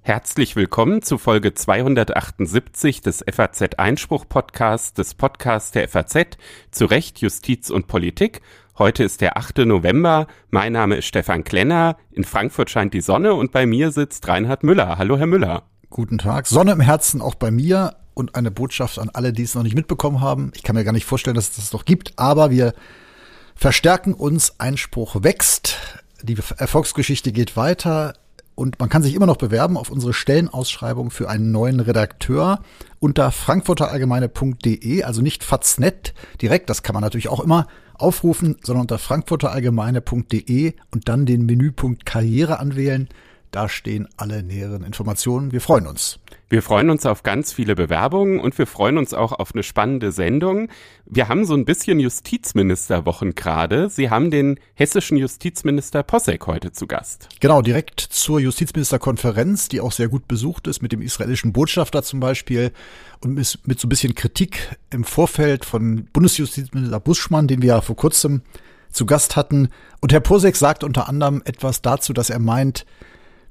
Herzlich willkommen zu Folge 278 des FAZ Einspruch Podcasts, des Podcasts der FAZ zu Recht, Justiz und Politik. Heute ist der 8. November. Mein Name ist Stefan Klenner. In Frankfurt scheint die Sonne und bei mir sitzt Reinhard Müller. Hallo, Herr Müller. Guten Tag. Sonne im Herzen auch bei mir und eine Botschaft an alle, die es noch nicht mitbekommen haben. Ich kann mir gar nicht vorstellen, dass es das noch gibt, aber wir verstärken uns. Einspruch wächst. Die Erfolgsgeschichte geht weiter. Und man kann sich immer noch bewerben auf unsere Stellenausschreibung für einen neuen Redakteur unter frankfurterallgemeine.de, also nicht faznet direkt, das kann man natürlich auch immer aufrufen, sondern unter frankfurterallgemeine.de und dann den Menüpunkt Karriere anwählen. Da stehen alle näheren Informationen. Wir freuen uns. Wir freuen uns auf ganz viele Bewerbungen und wir freuen uns auch auf eine spannende Sendung. Wir haben so ein bisschen Justizministerwochen gerade. Sie haben den hessischen Justizminister Possek heute zu Gast. Genau, direkt zur Justizministerkonferenz, die auch sehr gut besucht ist, mit dem israelischen Botschafter zum Beispiel und mit so ein bisschen Kritik im Vorfeld von Bundesjustizminister Buschmann, den wir ja vor kurzem zu Gast hatten. Und Herr Posek sagt unter anderem etwas dazu, dass er meint,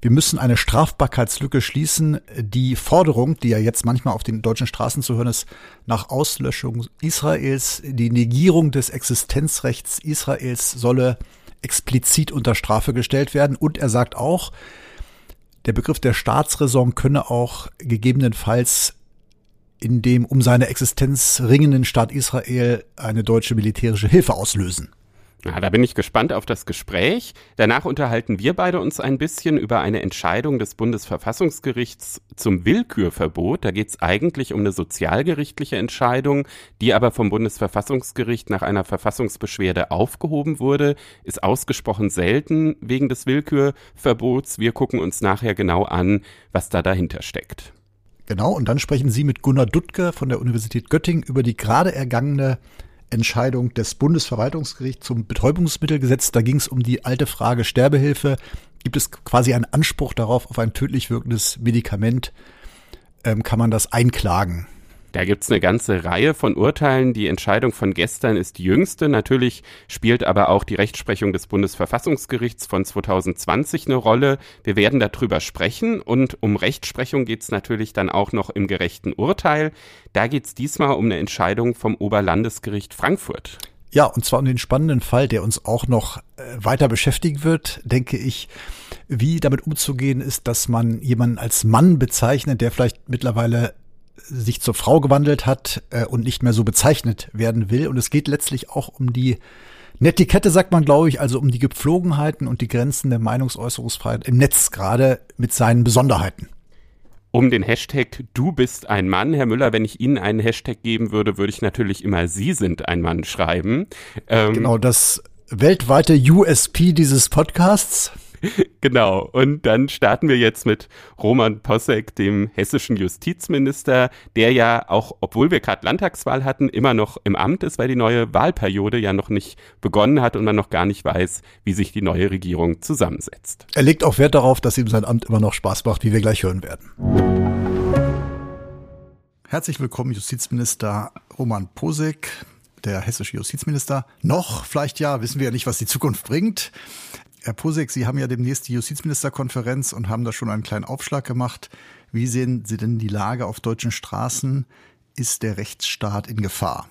wir müssen eine Strafbarkeitslücke schließen. Die Forderung, die ja jetzt manchmal auf den deutschen Straßen zu hören ist, nach Auslöschung Israels, die Negierung des Existenzrechts Israels solle explizit unter Strafe gestellt werden. Und er sagt auch, der Begriff der Staatsräson könne auch gegebenenfalls in dem um seine Existenz ringenden Staat Israel eine deutsche militärische Hilfe auslösen. Ja, da bin ich gespannt auf das Gespräch. Danach unterhalten wir beide uns ein bisschen über eine Entscheidung des Bundesverfassungsgerichts zum Willkürverbot. Da geht es eigentlich um eine sozialgerichtliche Entscheidung, die aber vom Bundesverfassungsgericht nach einer Verfassungsbeschwerde aufgehoben wurde. Ist ausgesprochen selten wegen des Willkürverbots. Wir gucken uns nachher genau an, was da dahinter steckt. Genau, und dann sprechen Sie mit Gunnar Duttke von der Universität Göttingen über die gerade ergangene Entscheidung des Bundesverwaltungsgerichts zum Betäubungsmittelgesetz. Da ging es um die alte Frage Sterbehilfe. Gibt es quasi einen Anspruch darauf, auf ein tödlich wirkendes Medikament? Ähm, kann man das einklagen? Da gibt's eine ganze Reihe von Urteilen. Die Entscheidung von gestern ist die jüngste. Natürlich spielt aber auch die Rechtsprechung des Bundesverfassungsgerichts von 2020 eine Rolle. Wir werden darüber sprechen und um Rechtsprechung geht's natürlich dann auch noch im gerechten Urteil. Da geht's diesmal um eine Entscheidung vom Oberlandesgericht Frankfurt. Ja, und zwar um den spannenden Fall, der uns auch noch äh, weiter beschäftigen wird, denke ich, wie damit umzugehen ist, dass man jemanden als Mann bezeichnet, der vielleicht mittlerweile sich zur Frau gewandelt hat äh, und nicht mehr so bezeichnet werden will. Und es geht letztlich auch um die Netiquette, sagt man, glaube ich, also um die Gepflogenheiten und die Grenzen der Meinungsäußerungsfreiheit im Netz, gerade mit seinen Besonderheiten. Um den Hashtag Du bist ein Mann, Herr Müller, wenn ich Ihnen einen Hashtag geben würde, würde ich natürlich immer Sie sind ein Mann schreiben. Ähm, genau, das weltweite USP dieses Podcasts. genau. Und dann starten wir jetzt mit Roman Possek, dem hessischen Justizminister, der ja auch, obwohl wir gerade Landtagswahl hatten, immer noch im Amt ist, weil die neue Wahlperiode ja noch nicht begonnen hat und man noch gar nicht weiß, wie sich die neue Regierung zusammensetzt. Er legt auch Wert darauf, dass ihm sein Amt immer noch Spaß macht, wie wir gleich hören werden. Herzlich willkommen, Justizminister Roman Posek der hessische Justizminister. Noch, vielleicht ja, wissen wir ja nicht, was die Zukunft bringt. Herr Posek, Sie haben ja demnächst die Justizministerkonferenz und haben da schon einen kleinen Aufschlag gemacht. Wie sehen Sie denn die Lage auf deutschen Straßen? Ist der Rechtsstaat in Gefahr?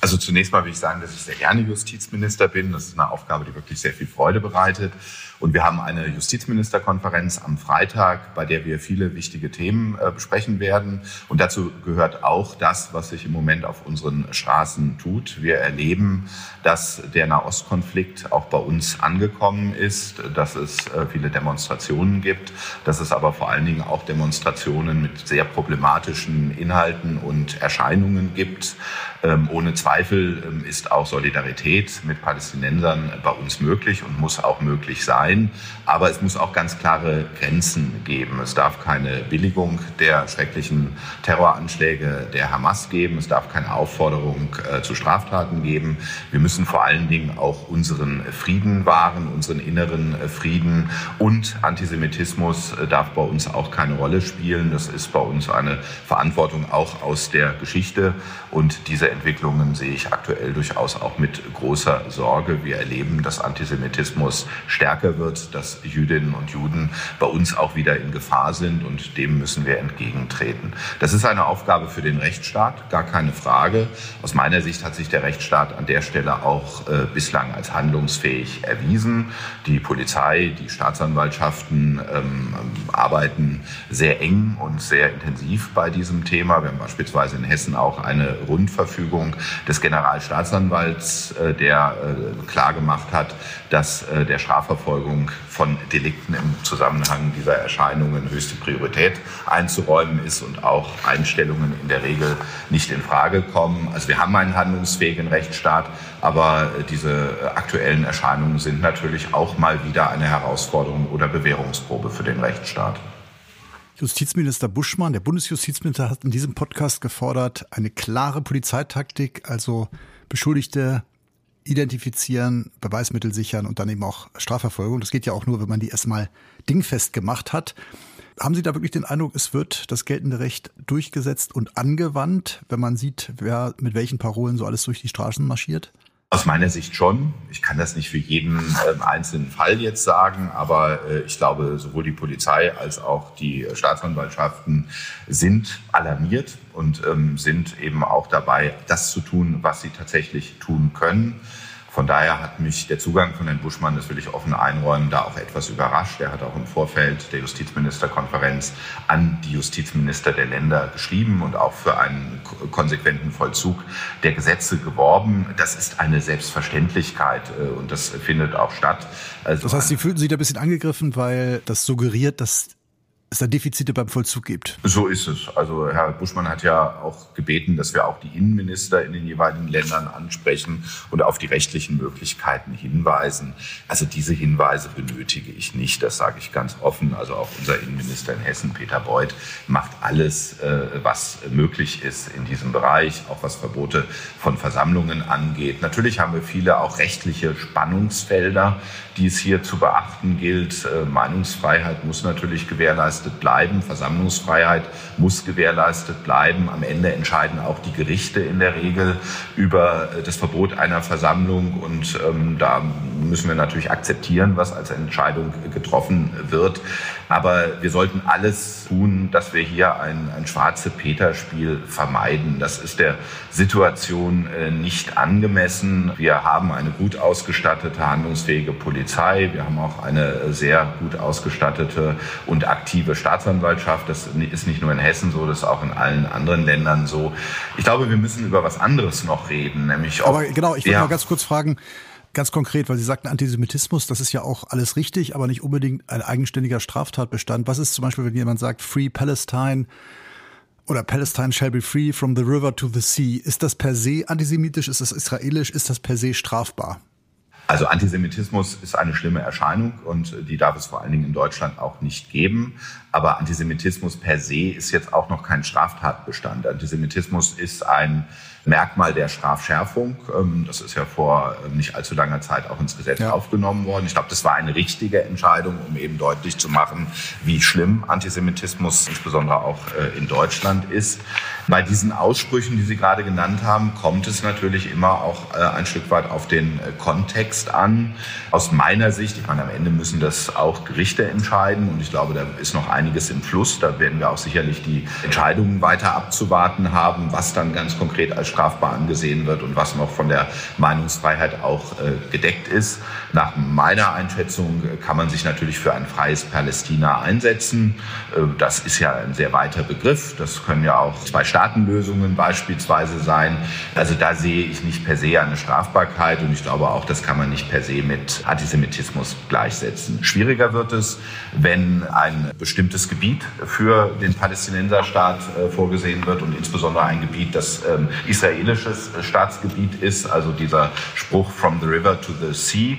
Also zunächst mal will ich sagen, dass ich sehr gerne Justizminister bin. Das ist eine Aufgabe, die wirklich sehr viel Freude bereitet. Und wir haben eine Justizministerkonferenz am Freitag, bei der wir viele wichtige Themen äh, besprechen werden. Und dazu gehört auch das, was sich im Moment auf unseren Straßen tut. Wir erleben, dass der Nahostkonflikt auch bei uns angekommen ist, dass es äh, viele Demonstrationen gibt, dass es aber vor allen Dingen auch Demonstrationen mit sehr problematischen Inhalten und Erscheinungen gibt. Ähm, ohne Zweifel ähm, ist auch Solidarität mit Palästinensern bei uns möglich und muss auch möglich sein sein. Aber es muss auch ganz klare Grenzen geben. Es darf keine Billigung der schrecklichen Terroranschläge der Hamas geben. Es darf keine Aufforderung äh, zu Straftaten geben. Wir müssen vor allen Dingen auch unseren Frieden wahren, unseren inneren äh, Frieden. Und Antisemitismus äh, darf bei uns auch keine Rolle spielen. Das ist bei uns eine Verantwortung auch aus der Geschichte. Und diese Entwicklungen sehe ich aktuell durchaus auch mit großer Sorge. Wir erleben, dass Antisemitismus stärker wird, dass Jüdinnen und Juden bei uns auch wieder in Gefahr sind und dem müssen wir entgegentreten. Das ist eine Aufgabe für den Rechtsstaat, gar keine Frage. Aus meiner Sicht hat sich der Rechtsstaat an der Stelle auch äh, bislang als handlungsfähig erwiesen. Die Polizei, die Staatsanwaltschaften ähm, arbeiten sehr eng und sehr intensiv bei diesem Thema. Wir haben beispielsweise in Hessen auch eine Rundverfügung des Generalstaatsanwalts, äh, der äh, klargemacht hat, dass äh, der Strafverfolgung von Delikten im Zusammenhang dieser Erscheinungen höchste Priorität einzuräumen ist und auch Einstellungen in der Regel nicht in Frage kommen. Also wir haben einen handlungsfähigen Rechtsstaat, aber diese aktuellen Erscheinungen sind natürlich auch mal wieder eine Herausforderung oder Bewährungsprobe für den Rechtsstaat. Justizminister Buschmann, der Bundesjustizminister, hat in diesem Podcast gefordert, eine klare Polizeitaktik, also Beschuldigte identifizieren, Beweismittel sichern und dann eben auch Strafverfolgung. Das geht ja auch nur, wenn man die erstmal dingfest gemacht hat. Haben Sie da wirklich den Eindruck, es wird das geltende Recht durchgesetzt und angewandt, wenn man sieht, wer mit welchen Parolen so alles durch die Straßen marschiert? Aus meiner Sicht schon. Ich kann das nicht für jeden äh, einzelnen Fall jetzt sagen, aber äh, ich glaube, sowohl die Polizei als auch die Staatsanwaltschaften sind alarmiert und ähm, sind eben auch dabei, das zu tun, was sie tatsächlich tun können. Von daher hat mich der Zugang von Herrn Buschmann, das will ich offen einräumen, da auch etwas überrascht. Er hat auch im Vorfeld der Justizministerkonferenz an die Justizminister der Länder geschrieben und auch für einen konsequenten Vollzug der Gesetze geworben. Das ist eine Selbstverständlichkeit äh, und das findet auch statt. Also das heißt, Sie fühlten sich da ein bisschen angegriffen, weil das suggeriert, dass es da Defizite beim Vollzug gibt. So ist es. Also Herr Buschmann hat ja auch gebeten, dass wir auch die Innenminister in den jeweiligen Ländern ansprechen und auf die rechtlichen Möglichkeiten hinweisen. Also diese Hinweise benötige ich nicht, das sage ich ganz offen. Also auch unser Innenminister in Hessen, Peter Beuth, macht alles, äh, was möglich ist in diesem Bereich, auch was Verbote von Versammlungen angeht. Natürlich haben wir viele auch rechtliche Spannungsfelder, die es hier zu beachten gilt. Äh, Meinungsfreiheit muss natürlich gewährleistet bleiben, Versammlungsfreiheit muss gewährleistet bleiben. Am Ende entscheiden auch die Gerichte in der Regel über äh, das Verbot einer Versammlung und ähm, da müssen wir natürlich akzeptieren, was als Entscheidung getroffen wird. Aber wir sollten alles tun, dass wir hier ein, ein schwarze Peter-Spiel vermeiden. Das ist der Situation äh, nicht angemessen. Wir haben eine gut ausgestattete, handlungsfähige Polizei. Wir haben auch eine sehr gut ausgestattete und aktive Staatsanwaltschaft. Das ist nicht nur in Hessen so, das ist auch in allen anderen Ländern so. Ich glaube, wir müssen über was anderes noch reden, nämlich Aber genau, ich wollte ja. mal ganz kurz fragen, Ganz konkret, weil Sie sagten Antisemitismus, das ist ja auch alles richtig, aber nicht unbedingt ein eigenständiger Straftatbestand. Was ist zum Beispiel, wenn jemand sagt Free Palestine oder Palestine shall be free from the river to the sea? Ist das per se antisemitisch? Ist das israelisch? Ist das per se strafbar? Also Antisemitismus ist eine schlimme Erscheinung und die darf es vor allen Dingen in Deutschland auch nicht geben. Aber Antisemitismus per se ist jetzt auch noch kein Straftatbestand. Antisemitismus ist ein Merkmal der Strafschärfung. Ähm, das ist ja vor ähm, nicht allzu langer Zeit auch ins Gesetz ja. aufgenommen worden. Ich glaube, das war eine richtige Entscheidung, um eben deutlich zu machen, wie schlimm Antisemitismus insbesondere auch äh, in Deutschland ist. Bei diesen Aussprüchen, die Sie gerade genannt haben, kommt es natürlich immer auch äh, ein Stück weit auf den äh, Kontext an. Aus meiner Sicht, ich meine, am Ende müssen das auch Gerichte entscheiden und ich glaube, da ist noch einiges im Fluss. Da werden wir auch sicherlich die Entscheidungen weiter abzuwarten haben, was dann ganz konkret als strafbar angesehen wird und was noch von der Meinungsfreiheit auch äh, gedeckt ist. Nach meiner Einschätzung kann man sich natürlich für ein freies Palästina einsetzen. Äh, das ist ja ein sehr weiter Begriff. Das können ja auch zwei Staatenlösungen beispielsweise sein. Also da sehe ich nicht per se eine Strafbarkeit und ich glaube auch, das kann man nicht per se mit Antisemitismus gleichsetzen. Schwieriger wird es, wenn ein bestimmtes Gebiet für den Palästinenserstaat äh, vorgesehen wird und insbesondere ein Gebiet, das ähm, Israel israelisches Staatsgebiet ist. Also dieser Spruch from the river to the sea,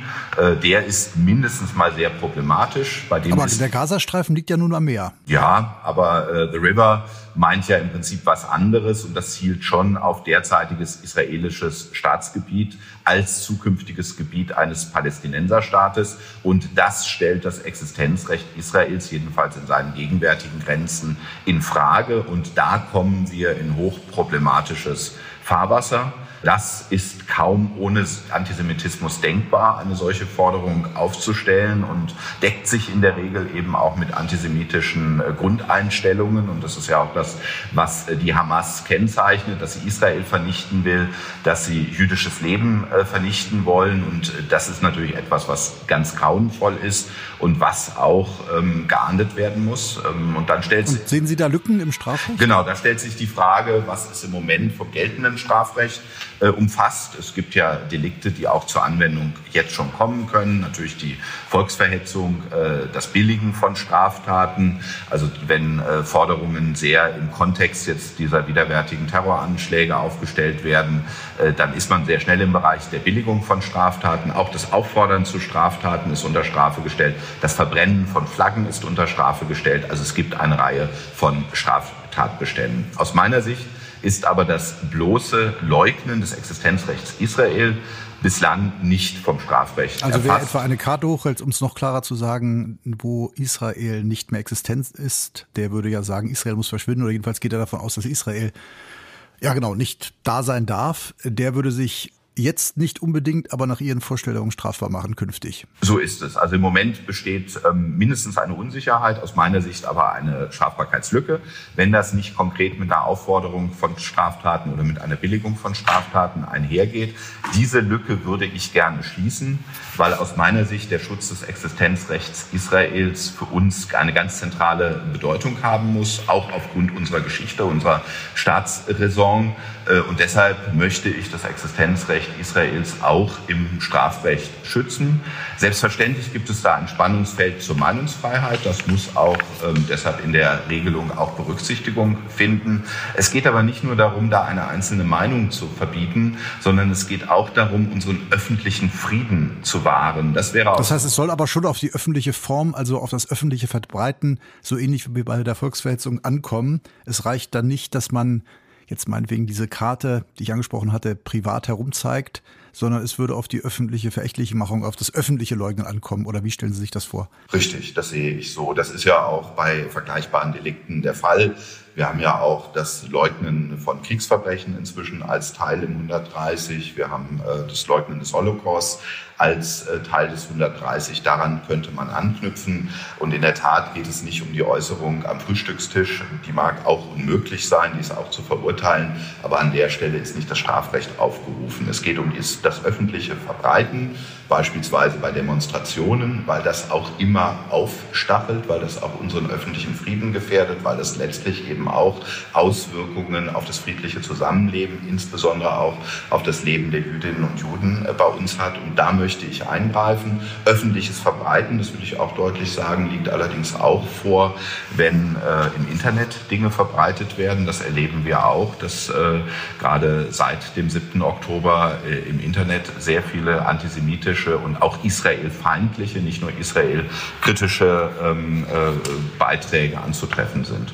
der ist mindestens mal sehr problematisch. Bei dem aber der Gazastreifen liegt ja nun am Meer. Ja, aber the river meint ja im Prinzip was anderes und das zielt schon auf derzeitiges israelisches Staatsgebiet als zukünftiges Gebiet eines Palästinenserstaates. Und das stellt das Existenzrecht Israels jedenfalls in seinen gegenwärtigen Grenzen in Frage. Und da kommen wir in hochproblematisches Fahrwasser. Das ist kaum ohne Antisemitismus denkbar, eine solche Forderung aufzustellen und deckt sich in der Regel eben auch mit antisemitischen äh, Grundeinstellungen. Und das ist ja auch das, was äh, die Hamas kennzeichnet, dass sie Israel vernichten will, dass sie jüdisches Leben äh, vernichten wollen. Und das ist natürlich etwas, was ganz grauenvoll ist und was auch ähm, geahndet werden muss. Ähm, und dann stellt und sehen Sie da Lücken im Strafrecht? Genau, da stellt sich die Frage, was ist im Moment vom geltenden Strafrecht äh, umfasst. Es gibt ja Delikte, die auch zur Anwendung jetzt schon kommen können. Natürlich die Volksverhetzung, äh, das Billigen von Straftaten. Also wenn äh, Forderungen sehr im Kontext jetzt dieser widerwärtigen Terroranschläge aufgestellt werden, dann ist man sehr schnell im Bereich der Billigung von Straftaten. Auch das Auffordern zu Straftaten ist unter Strafe gestellt. Das Verbrennen von Flaggen ist unter Strafe gestellt. Also es gibt eine Reihe von Straftatbeständen. Aus meiner Sicht ist aber das bloße Leugnen des Existenzrechts Israel bislang nicht vom Strafrecht Also wer etwa eine Karte hochhält, um es noch klarer zu sagen, wo Israel nicht mehr existent ist, der würde ja sagen, Israel muss verschwinden oder jedenfalls geht er davon aus, dass Israel ja genau nicht da sein darf. Der würde sich jetzt nicht unbedingt, aber nach Ihren Vorstellungen strafbar machen künftig. So ist es. Also im Moment besteht ähm, mindestens eine Unsicherheit, aus meiner Sicht aber eine Strafbarkeitslücke. Wenn das nicht konkret mit einer Aufforderung von Straftaten oder mit einer Billigung von Straftaten einhergeht, diese Lücke würde ich gerne schließen, weil aus meiner Sicht der Schutz des Existenzrechts Israels für uns eine ganz zentrale Bedeutung haben muss, auch aufgrund unserer Geschichte, unserer Staatsräson. Äh, und deshalb möchte ich das Existenzrecht Israels auch im Strafrecht schützen. Selbstverständlich gibt es da ein Spannungsfeld zur Meinungsfreiheit. Das muss auch ähm, deshalb in der Regelung auch Berücksichtigung finden. Es geht aber nicht nur darum, da eine einzelne Meinung zu verbieten, sondern es geht auch darum, unseren öffentlichen Frieden zu wahren. Das wäre auch. Das heißt, es soll aber schon auf die öffentliche Form, also auf das öffentliche Verbreiten, so ähnlich wie bei der Volksverhetzung ankommen. Es reicht dann nicht, dass man jetzt meinetwegen diese Karte, die ich angesprochen hatte, privat herumzeigt, sondern es würde auf die öffentliche verächtliche Machung, auf das öffentliche Leugnen ankommen. Oder wie stellen Sie sich das vor? Richtig, das sehe ich so. Das ist ja auch bei vergleichbaren Delikten der Fall. Wir haben ja auch das Leugnen von Kriegsverbrechen inzwischen als Teil im 130. Wir haben äh, das Leugnen des Holocaust als äh, Teil des 130. Daran könnte man anknüpfen. Und in der Tat geht es nicht um die Äußerung am Frühstückstisch. Die mag auch unmöglich sein, die ist auch zu verurteilen. Aber an der Stelle ist nicht das Strafrecht aufgerufen. Es geht um das öffentliche Verbreiten beispielsweise bei Demonstrationen, weil das auch immer aufstachelt, weil das auch unseren öffentlichen Frieden gefährdet, weil das letztlich eben auch Auswirkungen auf das friedliche Zusammenleben, insbesondere auch auf das Leben der Jüdinnen und Juden äh, bei uns hat. Und da ich eingreifen. Öffentliches Verbreiten, das will ich auch deutlich sagen, liegt allerdings auch vor, wenn äh, im Internet Dinge verbreitet werden. Das erleben wir auch, dass äh, gerade seit dem 7. Oktober äh, im Internet sehr viele antisemitische und auch israelfeindliche, nicht nur israelkritische ähm, äh, Beiträge anzutreffen sind.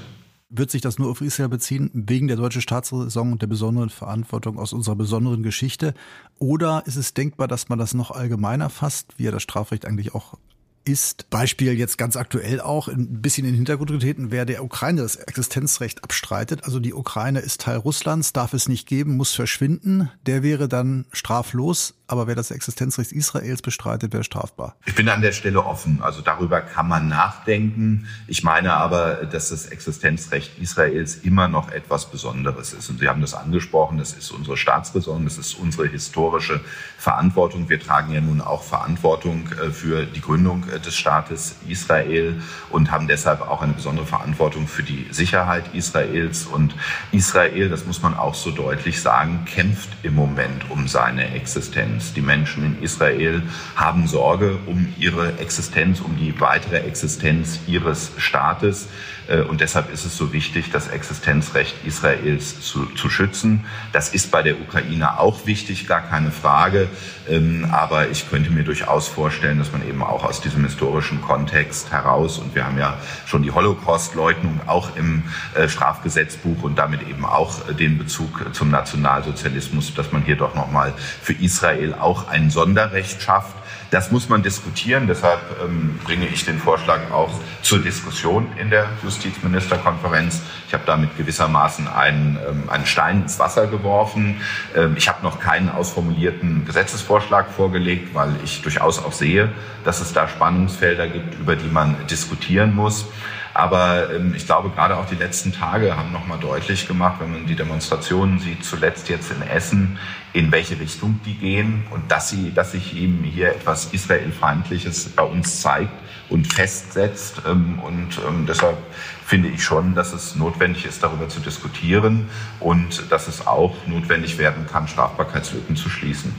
Wird sich das nur auf Israel beziehen, wegen der deutschen Staatsräson und der besonderen Verantwortung aus unserer besonderen Geschichte? Oder ist es denkbar, dass man das noch allgemeiner fasst, wie ja das Strafrecht eigentlich auch ist, Beispiel jetzt ganz aktuell auch, ein bisschen in den Hintergrund getreten, wer der Ukraine das Existenzrecht abstreitet. Also die Ukraine ist Teil Russlands, darf es nicht geben, muss verschwinden. Der wäre dann straflos aber wer das Existenzrecht Israels bestreitet, wäre strafbar. Ich bin an der Stelle offen. Also darüber kann man nachdenken. Ich meine aber, dass das Existenzrecht Israels immer noch etwas Besonderes ist. Und Sie haben das angesprochen, das ist unsere Staatsräson, das ist unsere historische Verantwortung. Wir tragen ja nun auch Verantwortung äh, für die Gründung äh, des Staates Israel und haben deshalb auch eine besondere Verantwortung für die Sicherheit Israels. Und Israel, das muss man auch so deutlich sagen, kämpft im Moment um seine Existenz. Existenz. Die Menschen in Israel haben Sorge um ihre Existenz, um die weitere Existenz ihres Staates. Äh, und deshalb ist es so wichtig, das Existenzrecht Israels zu, zu schützen. Das ist bei der Ukraine auch wichtig, gar keine Frage. Ähm, aber ich könnte mir durchaus vorstellen, dass man eben auch aus diesem historischen Kontext heraus, und wir haben ja schon die Holocaust-Leugnung auch im äh, Strafgesetzbuch und damit eben auch den Bezug zum Nationalsozialismus, dass man hier doch nochmal für Israel auch ein Sonderrecht schafft das muss man diskutieren. Deshalb ähm, bringe ich den Vorschlag auch zur Diskussion in der Justizministerkonferenz. Ich habe damit gewissermaßen einen, ähm, einen Stein ins Wasser geworfen. Ähm, ich habe noch keinen ausformulierten Gesetzesvorschlag vorgelegt, weil ich durchaus auch sehe, dass es da Spannungsfelder gibt, über die man diskutieren muss. Aber ähm, ich glaube, gerade auch die letzten Tage haben nochmal deutlich gemacht, wenn man die Demonstrationen sieht, zuletzt jetzt in Essen, in welche Richtung die gehen und dass, sie, dass sich eben hier etwas Israelfeindliches bei uns zeigt und festsetzt. Ähm, und ähm, deshalb finde ich schon, dass es notwendig ist, darüber zu diskutieren und dass es auch notwendig werden kann, Strafbarkeitslücken zu schließen.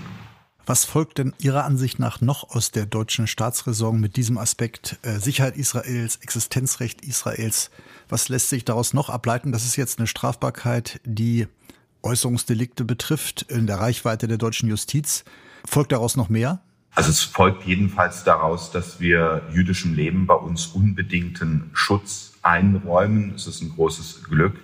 Was folgt denn Ihrer Ansicht nach noch aus der deutschen Staatsräson mit diesem Aspekt äh, Sicherheit Israels, Existenzrecht Israels? Was lässt sich daraus noch ableiten? Das ist jetzt eine Strafbarkeit, die Äußerungsdelikte betrifft in der Reichweite der deutschen Justiz. Folgt daraus noch mehr? Also es folgt jedenfalls daraus, dass wir jüdischem Leben bei uns unbedingten Schutz einräumen. Es ist ein großes Glück,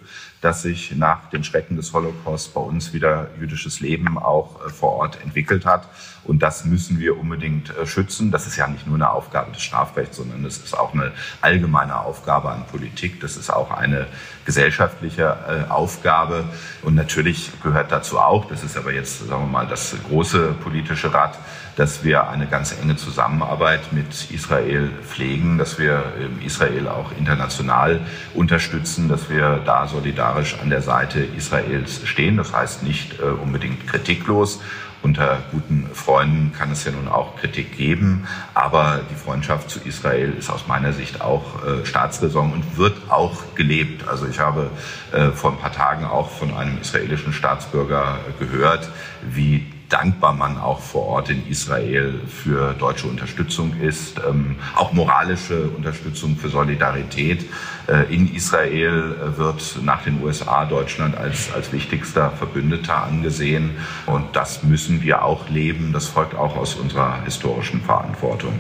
dass sich nach den Schrecken des Holocaust bei uns wieder jüdisches Leben auch äh, vor Ort entwickelt hat. Und das müssen wir unbedingt äh, schützen. Das ist ja nicht nur eine Aufgabe des Strafrechts, sondern es ist auch eine allgemeine Aufgabe an Politik. Das ist auch eine gesellschaftliche äh, Aufgabe. Und natürlich gehört dazu auch, das ist aber jetzt, sagen wir mal, das große politische Rad, dass wir eine ganz enge Zusammenarbeit mit Israel pflegen, dass wir ähm, Israel auch international unterstützen, dass wir da solidarisch an der Seite Israels stehen. Das heißt nicht äh, unbedingt kritiklos, unter guten Freunden kann es ja nun auch Kritik geben, aber die Freundschaft zu Israel ist aus meiner Sicht auch äh, Staatsräson und wird auch gelebt. Also ich habe äh, vor ein paar Tagen auch von einem israelischen Staatsbürger gehört, wie dankbar man auch vor Ort in Israel für deutsche Unterstützung ist, ähm, auch moralische Unterstützung für Solidarität. Äh, in Israel äh, wird nach den USA Deutschland als, als wichtigster Verbündeter angesehen und das müssen wir auch leben. Das folgt auch aus unserer historischen Verantwortung.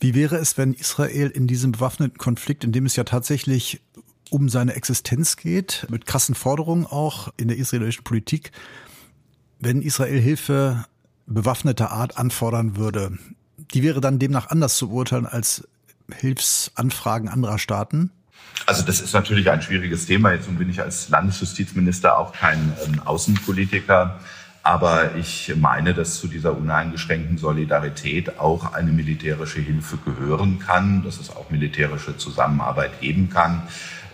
Wie wäre es, wenn Israel in diesem bewaffneten Konflikt, in dem es ja tatsächlich um seine Existenz geht, mit krassen Forderungen auch in der israelischen Politik, wenn Israel Hilfe bewaffneter Art anfordern würde, die wäre dann demnach anders zu beurteilen als Hilfsanfragen anderer Staaten? Also das ist natürlich ein schwieriges Thema. Jetzt bin ich als Landesjustizminister auch kein ähm, Außenpolitiker. Aber ich meine, dass zu dieser uneingeschränkten Solidarität auch eine militärische Hilfe gehören kann, dass es auch militärische Zusammenarbeit geben kann.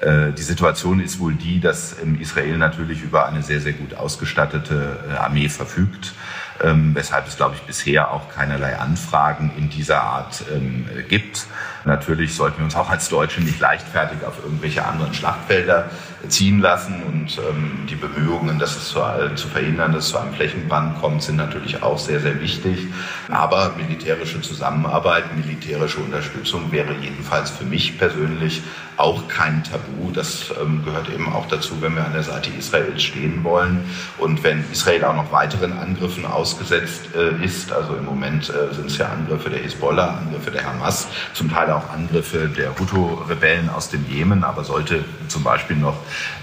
Äh, die Situation ist wohl die, dass Israel natürlich über eine sehr, sehr gut ausgestattete äh, Armee verfügt, ähm, weshalb es, glaube ich, bisher auch keinerlei Anfragen in dieser Art ähm, gibt. Natürlich sollten wir uns auch als Deutsche nicht leichtfertig auf irgendwelche anderen Schlachtfelder ziehen lassen und ähm, die Bemühungen, das zu, zu verhindern, dass es zu einem Flächenbrand kommt, sind natürlich auch sehr, sehr wichtig. Aber militärische Zusammenarbeit, militärische Unterstützung wäre jedenfalls für mich persönlich auch kein Tabu. Das ähm, gehört eben auch dazu, wenn wir an der Seite Israels stehen wollen. Und wenn Israel auch noch weiteren Angriffen ausgesetzt äh, ist, also im Moment äh, sind es ja Angriffe der Hisbollah, Angriffe der Hamas, zum Teil auch Angriffe der Hutu-Rebellen aus dem Jemen, aber sollte zum Beispiel noch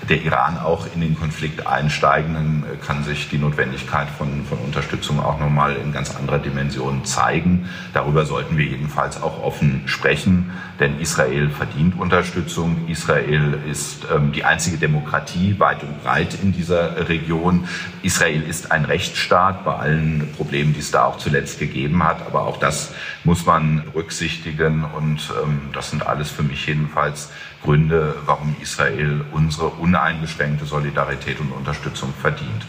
der Iran auch in den Konflikt einsteigen, dann äh, kann sich die Notwendigkeit von, von Unterstützung auch nochmal in ganz anderer Dimension zeigen. Darüber sollten wir jedenfalls auch offen sprechen, denn Israel verdient Unterstützung. Israel ist ähm, die einzige Demokratie weit und breit in dieser Region. Israel ist ein Rechtsstaat bei allen Problemen, die es da auch zuletzt gegeben hat. Aber auch das muss man berücksichtigen und ähm, das sind alles für mich jedenfalls Gründe, warum Israel unsere uneingeschränkte Solidarität und Unterstützung verdient.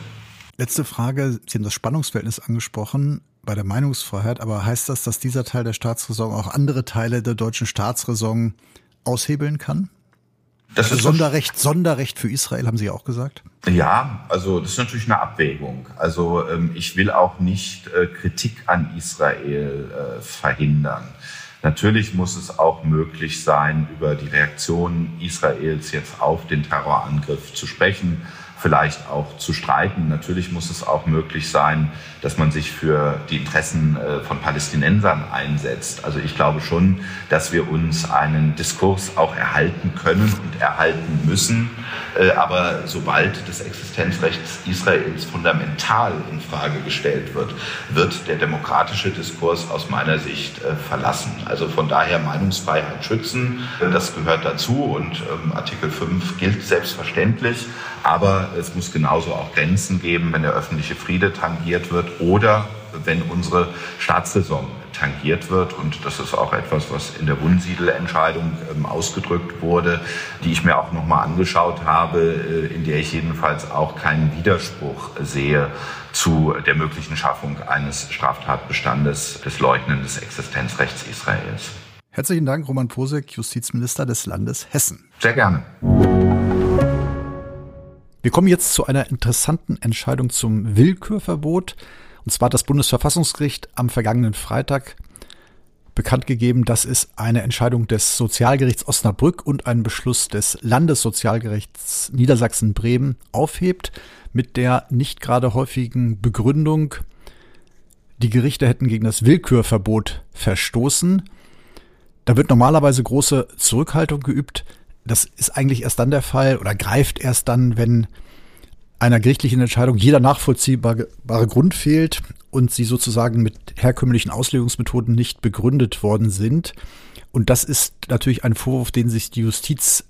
Letzte Frage. Sie haben das Spannungsverhältnis angesprochen bei der Meinungsfreiheit, aber heißt das, dass dieser Teil der Staatsräson auch andere Teile der deutschen Staatsräson aushebeln kann? Das ist Sonderrecht, Sonderrecht für Israel, haben Sie ja auch gesagt. Ja, also das ist natürlich eine Abwägung. Also ähm, ich will auch nicht äh, Kritik an Israel äh, verhindern. Natürlich muss es auch möglich sein, über die Reaktion Israels jetzt auf den Terrorangriff zu sprechen vielleicht auch zu streiten. Natürlich muss es auch möglich sein, dass man sich für die Interessen äh, von Palästinensern einsetzt. Also ich glaube schon, dass wir uns einen Diskurs auch erhalten können und erhalten müssen. Äh, aber sobald das Existenzrecht Israels fundamental in Frage gestellt wird, wird der demokratische Diskurs aus meiner Sicht äh, verlassen. Also von daher Meinungsfreiheit schützen, das gehört dazu und ähm, Artikel 5 gilt selbstverständlich. Aber es muss genauso auch Grenzen geben, wenn der öffentliche Friede tangiert wird oder wenn unsere Staatssaison tangiert wird. Und das ist auch etwas, was in der Wunsiedel-Entscheidung ähm, ausgedrückt wurde, die ich mir auch nochmal angeschaut habe, äh, in der ich jedenfalls auch keinen Widerspruch sehe zu der möglichen Schaffung eines Straftatbestandes des Leugnens des Existenzrechts Israels. Herzlichen Dank, Roman Posek, Justizminister des Landes Hessen. Sehr gerne. Wir kommen jetzt zu einer interessanten Entscheidung zum Willkürverbot. Und zwar hat das Bundesverfassungsgericht am vergangenen Freitag bekannt gegeben, dass es eine Entscheidung des Sozialgerichts Osnabrück und einen Beschluss des Landessozialgerichts Niedersachsen-Bremen aufhebt, mit der nicht gerade häufigen Begründung, die Gerichte hätten gegen das Willkürverbot verstoßen. Da wird normalerweise große Zurückhaltung geübt. Das ist eigentlich erst dann der Fall oder greift erst dann, wenn einer gerichtlichen Entscheidung jeder nachvollziehbare Grund fehlt und sie sozusagen mit herkömmlichen Auslegungsmethoden nicht begründet worden sind. Und das ist natürlich ein Vorwurf, den sich die Justiz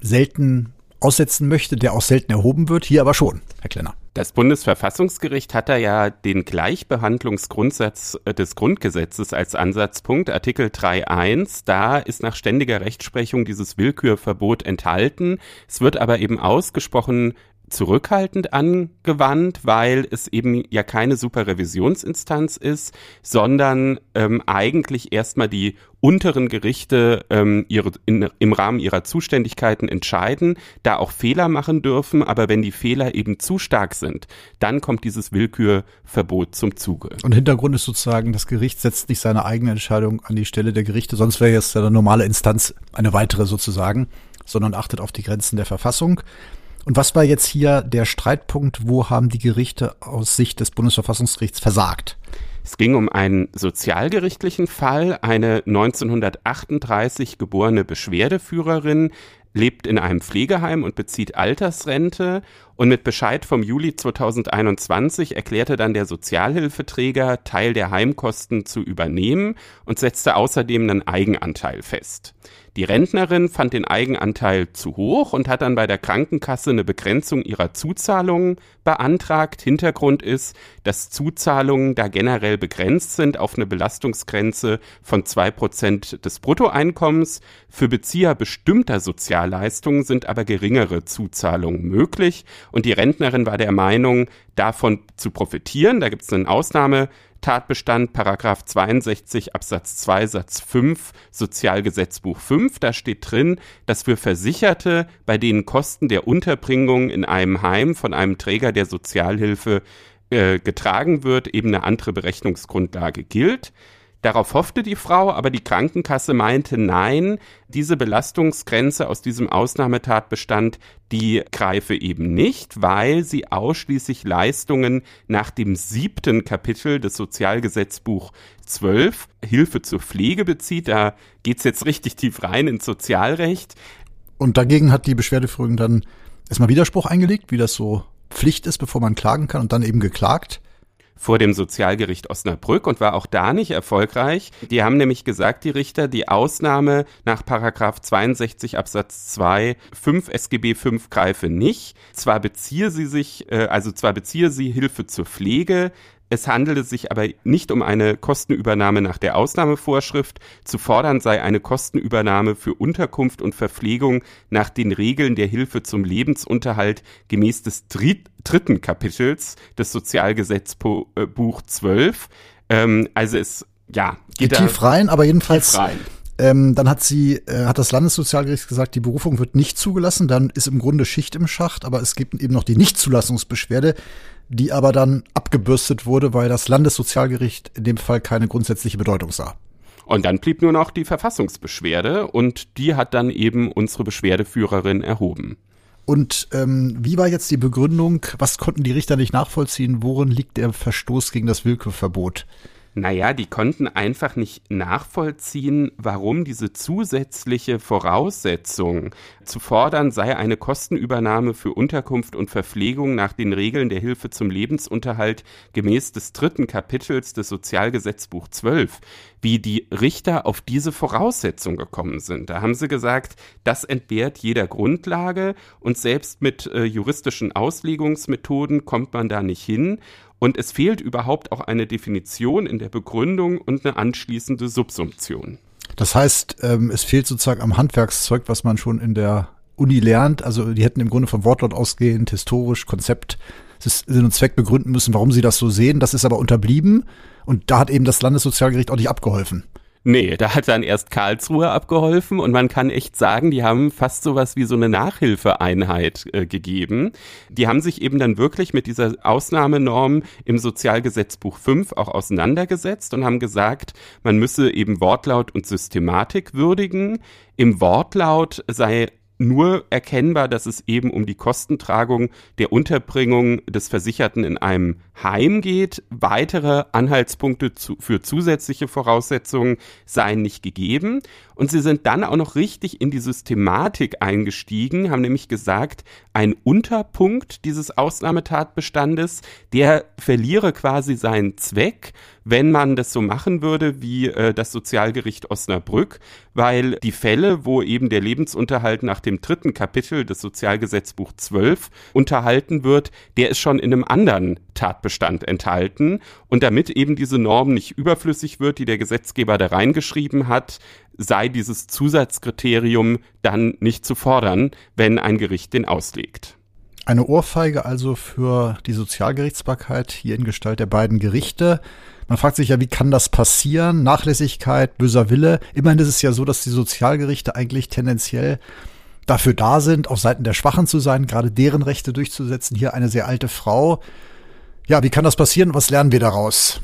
selten aussetzen möchte, der auch selten erhoben wird, hier aber schon, Herr Klenner. Das Bundesverfassungsgericht hat da ja den Gleichbehandlungsgrundsatz äh, des Grundgesetzes als Ansatzpunkt, Artikel 3.1. Da ist nach ständiger Rechtsprechung dieses Willkürverbot enthalten. Es wird aber eben ausgesprochen zurückhaltend angewandt, weil es eben ja keine Superrevisionsinstanz ist, sondern ähm, eigentlich erstmal die unteren Gerichte ähm, ihre, in, im Rahmen ihrer Zuständigkeiten entscheiden, da auch Fehler machen dürfen, aber wenn die Fehler eben zu stark sind, dann kommt dieses Willkürverbot zum Zuge. Und Hintergrund ist sozusagen, das Gericht setzt nicht seine eigene Entscheidung an die Stelle der Gerichte, sonst wäre jetzt eine normale Instanz eine weitere sozusagen, sondern achtet auf die Grenzen der Verfassung. Und was war jetzt hier der Streitpunkt? Wo haben die Gerichte aus Sicht des Bundesverfassungsgerichts versagt? Es ging um einen sozialgerichtlichen Fall. Eine 1938 geborene Beschwerdeführerin lebt in einem Pflegeheim und bezieht Altersrente. Und mit Bescheid vom Juli 2021 erklärte dann der Sozialhilfeträger, Teil der Heimkosten zu übernehmen und setzte außerdem einen Eigenanteil fest. Die Rentnerin fand den Eigenanteil zu hoch und hat dann bei der Krankenkasse eine Begrenzung ihrer Zuzahlungen beantragt. Hintergrund ist, dass Zuzahlungen da generell begrenzt sind auf eine Belastungsgrenze von zwei Prozent des Bruttoeinkommens. Für Bezieher bestimmter Sozialleistungen sind aber geringere Zuzahlungen möglich und die Rentnerin war der Meinung, davon zu profitieren. Da gibt es einen Ausnahme Tatbestand Paragraph 62 Absatz 2 Satz 5 Sozialgesetzbuch 5. Da steht drin, dass für Versicherte, bei denen Kosten der Unterbringung in einem Heim von einem Träger der Sozialhilfe äh, getragen wird, eben eine andere Berechnungsgrundlage gilt. Darauf hoffte die Frau, aber die Krankenkasse meinte, nein, diese Belastungsgrenze aus diesem Ausnahmetatbestand, die greife eben nicht, weil sie ausschließlich Leistungen nach dem siebten Kapitel des Sozialgesetzbuch 12 Hilfe zur Pflege bezieht. Da geht's jetzt richtig tief rein ins Sozialrecht. Und dagegen hat die Beschwerdeführung dann erstmal Widerspruch eingelegt, wie das so Pflicht ist, bevor man klagen kann und dann eben geklagt vor dem Sozialgericht Osnabrück und war auch da nicht erfolgreich. Die haben nämlich gesagt, die Richter, die Ausnahme nach Paragraph 62 Absatz 2 5 SGB 5 greife nicht. Zwar beziehe sie sich, äh, also zwar beziehe sie Hilfe zur Pflege, es handele sich aber nicht um eine Kostenübernahme nach der Ausnahmevorschrift. Zu fordern sei eine Kostenübernahme für Unterkunft und Verpflegung nach den Regeln der Hilfe zum Lebensunterhalt gemäß des dritten Kapitels des Sozialgesetzbuch 12. Ähm, also es, ja, geht, geht tief rein, aber jedenfalls Ähm, dann hat sie, äh, hat das Landessozialgericht gesagt, die Berufung wird nicht zugelassen. Dann ist im Grunde Schicht im Schacht, aber es gibt eben noch die Nichtzulassungsbeschwerde, die aber dann abgebürstet wurde, weil das Landessozialgericht in dem Fall keine grundsätzliche Bedeutung sah. Und dann blieb nur noch die Verfassungsbeschwerde und die hat dann eben unsere Beschwerdeführerin erhoben. Und ähm, wie war jetzt die Begründung? Was konnten die Richter nicht nachvollziehen? Worin liegt der Verstoß gegen das Willkürverbot? Naja, die konnten einfach nicht nachvollziehen, warum diese zusätzliche Voraussetzung zu fordern sei eine Kostenübernahme für Unterkunft und Verpflegung nach den Regeln der Hilfe zum Lebensunterhalt gemäß des dritten Kapitels des Sozialgesetzbuch 12, wie die Richter auf diese Voraussetzung gekommen sind. Da haben sie gesagt, das entbehrt jeder Grundlage und selbst mit äh, juristischen Auslegungsmethoden kommt man da nicht hin. Und es fehlt überhaupt auch eine Definition in der Begründung und eine anschließende Subsumption. Das heißt, ähm, es fehlt sozusagen am Handwerkszeug, was man schon in der Uni lernt. Also die hätten im Grunde vom Wortlaut ausgehend historisch Konzept Sinn und Zweck begründen müssen, warum sie das so sehen. Das ist aber unterblieben und da hat eben das Landessozialgericht auch nicht abgeholfen. Nee, da hat dann erst Karlsruhe abgeholfen und man kann echt sagen, die haben fast sowas wie so eine Nachhilfeeinheit äh, gegeben. Die haben sich eben dann wirklich mit dieser Ausnahmenorm im Sozialgesetzbuch 5 auch auseinandergesetzt und haben gesagt, man müsse eben Wortlaut und Systematik würdigen. Im Wortlaut sei nur erkennbar, dass es eben um die Kostentragung der Unterbringung des Versicherten in einem Heim geht. Weitere Anhaltspunkte zu, für zusätzliche Voraussetzungen seien nicht gegeben. Und sie sind dann auch noch richtig in die Systematik eingestiegen, haben nämlich gesagt, ein Unterpunkt dieses Ausnahmetatbestandes, der verliere quasi seinen Zweck, wenn man das so machen würde wie äh, das Sozialgericht Osnabrück, weil die Fälle, wo eben der Lebensunterhalt nach dem dritten Kapitel des Sozialgesetzbuch 12 unterhalten wird, der ist schon in einem anderen Tatbestand enthalten. Und damit eben diese Norm nicht überflüssig wird, die der Gesetzgeber da reingeschrieben hat, sei dieses Zusatzkriterium dann nicht zu fordern, wenn ein Gericht den auslegt. Eine Ohrfeige also für die Sozialgerichtsbarkeit hier in Gestalt der beiden Gerichte. Man fragt sich ja, wie kann das passieren? Nachlässigkeit, böser Wille. Immerhin ist es ja so, dass die Sozialgerichte eigentlich tendenziell dafür da sind, auf Seiten der Schwachen zu sein, gerade deren Rechte durchzusetzen. Hier eine sehr alte Frau. Ja, wie kann das passieren? Was lernen wir daraus?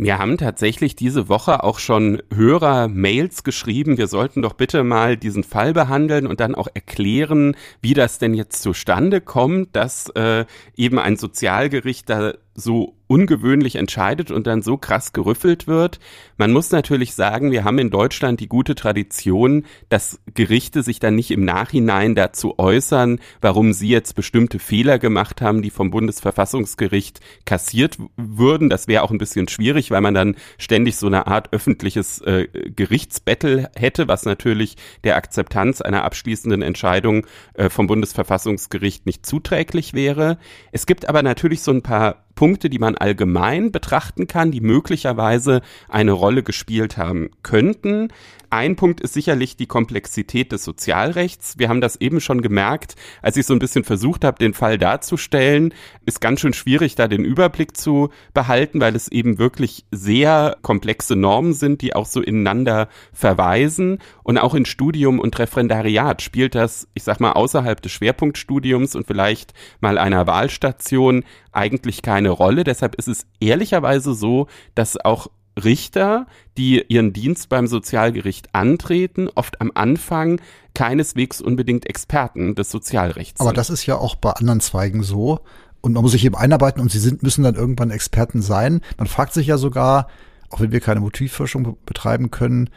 Mir haben tatsächlich diese Woche auch schon Hörer Mails geschrieben, wir sollten doch bitte mal diesen Fall behandeln und dann auch erklären, wie das denn jetzt zustande kommt, dass äh, eben ein Sozialgericht da so ungewöhnlich entscheidet und dann so krass gerüffelt wird. Man muss natürlich sagen, wir haben in Deutschland die gute Tradition, dass Gerichte sich dann nicht im Nachhinein dazu äußern, warum sie jetzt bestimmte Fehler gemacht haben, die vom Bundesverfassungsgericht kassiert würden. Das wäre auch ein bisschen schwierig, weil man dann ständig so eine Art öffentliches äh, Gerichtsbattle hätte, was natürlich der Akzeptanz einer abschließenden Entscheidung äh, vom Bundesverfassungsgericht nicht zuträglich wäre. Es gibt aber natürlich so ein paar Punkte, die man allgemein betrachten kann, die möglicherweise eine Rolle gespielt haben könnten. Ein Punkt ist sicherlich die Komplexität des Sozialrechts. Wir haben das eben schon gemerkt, als ich so ein bisschen versucht habe, den Fall darzustellen. Ist ganz schön schwierig, da den Überblick zu behalten, weil es eben wirklich sehr komplexe Normen sind, die auch so ineinander verweisen. Und auch in Studium und Referendariat spielt das, ich sag mal, außerhalb des Schwerpunktstudiums und vielleicht mal einer Wahlstation eigentlich keine Rolle. Deshalb ist es ehrlicherweise so, dass auch Richter, die ihren Dienst beim Sozialgericht antreten, oft am Anfang keineswegs unbedingt Experten des Sozialrechts sind. Aber das ist ja auch bei anderen Zweigen so. Und man muss sich eben einarbeiten und sie sind, müssen dann irgendwann Experten sein. Man fragt sich ja sogar, auch wenn wir keine Motivforschung betreiben können,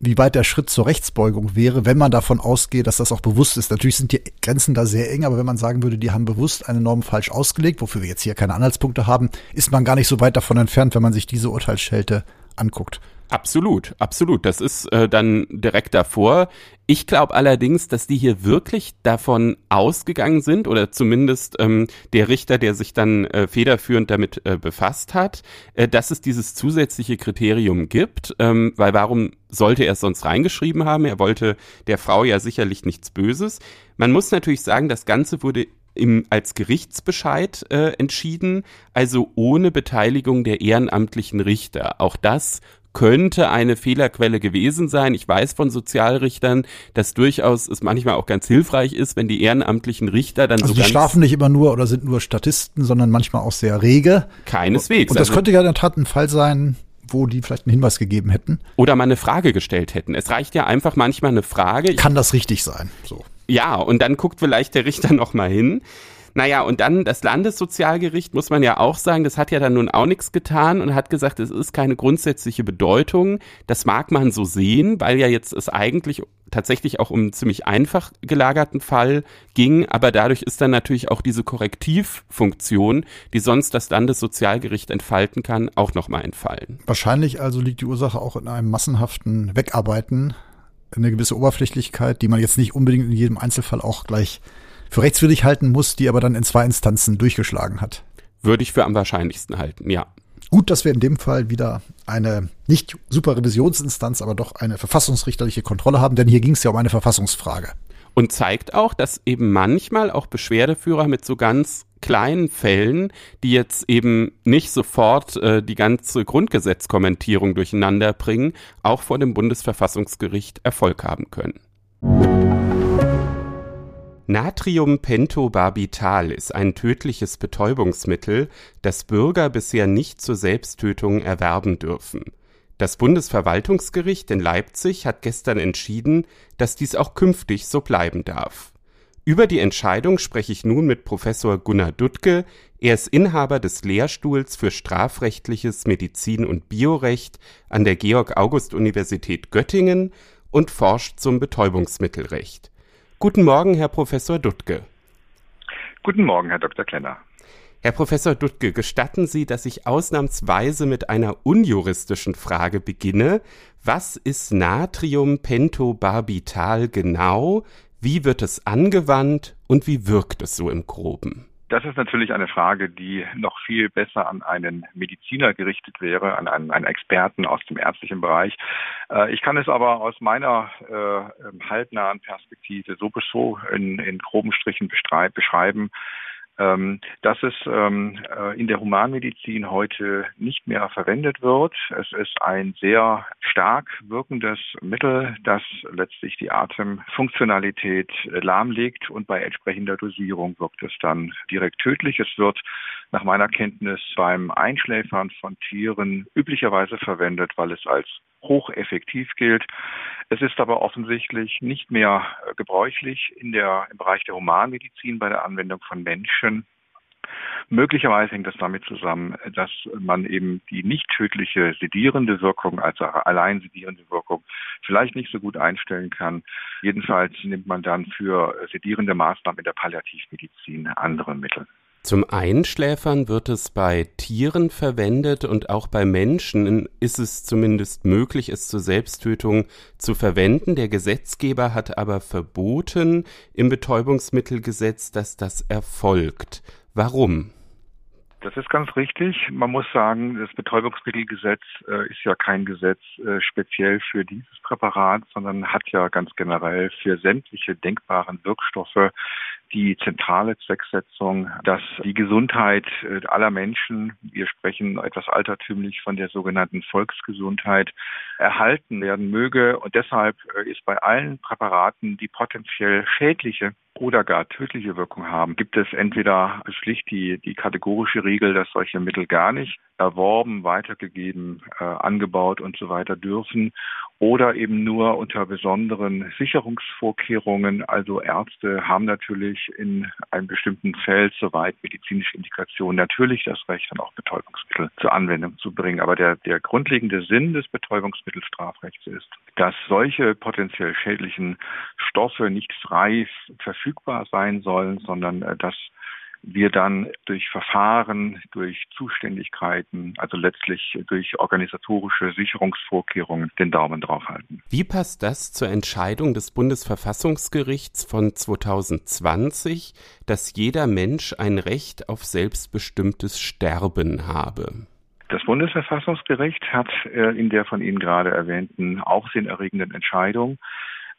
wie weit der Schritt zur Rechtsbeugung wäre, wenn man davon ausgeht, dass das auch bewusst ist. Natürlich sind die Grenzen da sehr eng, aber wenn man sagen würde, die haben bewusst eine Norm falsch ausgelegt, wofür wir jetzt hier keine Anhaltspunkte haben, ist man gar nicht so weit davon entfernt, wenn man sich diese Urteilsschelte anguckt. Absolut, absolut. Das ist äh, dann direkt davor. Ich glaube allerdings, dass die hier wirklich davon ausgegangen sind oder zumindest ähm, der Richter, der sich dann äh, federführend damit äh, befasst hat, äh, dass es dieses zusätzliche Kriterium gibt, ähm, weil warum sollte er es sonst reingeschrieben haben? Er wollte der Frau ja sicherlich nichts Böses. Man muss natürlich sagen, das Ganze wurde im, als Gerichtsbescheid äh, entschieden, also ohne Beteiligung der ehrenamtlichen Richter. Auch das könnte eine Fehlerquelle gewesen sein. Ich weiß von Sozialrichtern, dass durchaus es manchmal auch ganz hilfreich ist, wenn die ehrenamtlichen Richter dann also so die ganz schlafen nicht immer nur oder sind nur Statisten, sondern manchmal auch sehr rege. keineswegs. Und das Also- könnte ja in der Tat ein Fall sein, wo die vielleicht einen Hinweis gegeben hätten. oder mal eine Frage gestellt hätten. Es reicht ja einfach manchmal eine Frage. Kann das richtig sein? So. Ja, und dann guckt vielleicht der Richter noch mal hin. Naja, und dann das Landessozialgericht, muss man ja auch sagen, das hat ja dann nun auch nichts getan und hat gesagt, es ist keine grundsätzliche Bedeutung. Das mag man so sehen, weil ja jetzt es eigentlich tatsächlich auch um einen ziemlich einfach gelagerten Fall ging, aber dadurch ist dann natürlich auch diese Korrektivfunktion, die sonst das Landessozialgericht entfalten kann, auch nochmal entfallen. Wahrscheinlich also liegt die Ursache auch in einem massenhaften Wegarbeiten, eine gewisse Oberflächlichkeit, die man jetzt nicht unbedingt in jedem Einzelfall auch gleich für rechtswidrig halten muss, die aber dann in zwei Instanzen durchgeschlagen hat. Würde ich für am wahrscheinlichsten halten, ja. Gut, dass wir in dem Fall wieder eine nicht Superrevisionsinstanz, aber doch eine verfassungsrichterliche Kontrolle haben, denn hier ging es ja um eine Verfassungsfrage. Und zeigt auch, dass eben manchmal auch Beschwerdeführer mit so ganz kleinen Fällen, die jetzt eben nicht sofort äh, die ganze Grundgesetzkommentierung durcheinander bringen, auch vor dem Bundesverfassungsgericht Erfolg haben können. Natriumpentobarbital ist ein tödliches Betäubungsmittel, das Bürger bisher nicht zur Selbsttötung erwerben dürfen. Das Bundesverwaltungsgericht in Leipzig hat gestern entschieden, dass dies auch künftig so bleiben darf. Über die Entscheidung spreche ich nun mit Professor Gunnar Duttke. Er ist Inhaber des Lehrstuhls für strafrechtliches Medizin- und Biorecht an der Georg-August-Universität Göttingen und forscht zum Betäubungsmittelrecht. Guten Morgen, Herr Professor Duttke. Guten Morgen, Herr Dr. Klenner. Herr Professor Duttke, gestatten Sie, dass ich ausnahmsweise mit einer unjuristischen Frage beginne. Was ist Natriumpentobarbital genau? Wie wird es angewandt und wie wirkt es so im Groben? Das ist natürlich eine Frage, die noch viel besser an einen Mediziner gerichtet wäre, an einen, einen Experten aus dem ärztlichen Bereich. Äh, ich kann es aber aus meiner äh, haltnahen Perspektive so, so in, in groben Strichen beschreiben, dass es ähm, äh, in der Humanmedizin heute nicht mehr verwendet wird. Es ist ein sehr stark wirkendes Mittel, das letztlich die Atemfunktionalität äh, lahmlegt und bei entsprechender Dosierung wirkt es dann direkt tödlich. Es wird nach meiner Kenntnis beim Einschläfern von Tieren üblicherweise verwendet, weil es als hocheffektiv gilt. Es ist aber offensichtlich nicht mehr gebräuchlich in der, im Bereich der Humanmedizin bei der Anwendung von Menschen. Möglicherweise hängt das damit zusammen, dass man eben die nicht tödliche sedierende Wirkung, also allein sedierende Wirkung, vielleicht nicht so gut einstellen kann. Jedenfalls nimmt man dann für sedierende Maßnahmen in der Palliativmedizin andere Mittel. Zum Einschläfern wird es bei Tieren verwendet und auch bei Menschen ist es zumindest möglich, es zur Selbsttötung zu verwenden. Der Gesetzgeber hat aber verboten im Betäubungsmittelgesetz, dass das erfolgt. Warum? Das ist ganz richtig. Man muss sagen, das Betäubungsmittelgesetz äh, ist ja kein Gesetz äh, speziell für dieses Präparat, sondern hat ja ganz generell für sämtliche denkbaren Wirkstoffe die zentrale Zwecksetzung, dass die Gesundheit äh, aller Menschen, wir sprechen etwas altertümlich von der sogenannten Volksgesundheit, erhalten werden möge. Und deshalb äh, ist bei allen Präparaten, die potenziell schädliche oder gar tödliche Wirkung haben, gibt es entweder schlicht die, die kategorische Regel, dass solche Mittel gar nicht erworben, weitergegeben, äh, angebaut und so weiter dürfen oder eben nur unter besonderen Sicherungsvorkehrungen. Also Ärzte haben natürlich in einem bestimmten Feld, soweit medizinische Indikation, natürlich das Recht, dann auch Betäubungsmittel zur Anwendung zu bringen. Aber der, der grundlegende Sinn des Betäubungsmittelstrafrechts ist, dass solche potenziell schädlichen Stoffe nicht frei verfügbar sein sollen, sondern äh, dass wir dann durch Verfahren, durch Zuständigkeiten, also letztlich durch organisatorische Sicherungsvorkehrungen den Daumen drauf halten. Wie passt das zur Entscheidung des Bundesverfassungsgerichts von 2020, dass jeder Mensch ein Recht auf selbstbestimmtes Sterben habe? Das Bundesverfassungsgericht hat äh, in der von Ihnen gerade erwähnten aufsehenerregenden Entscheidung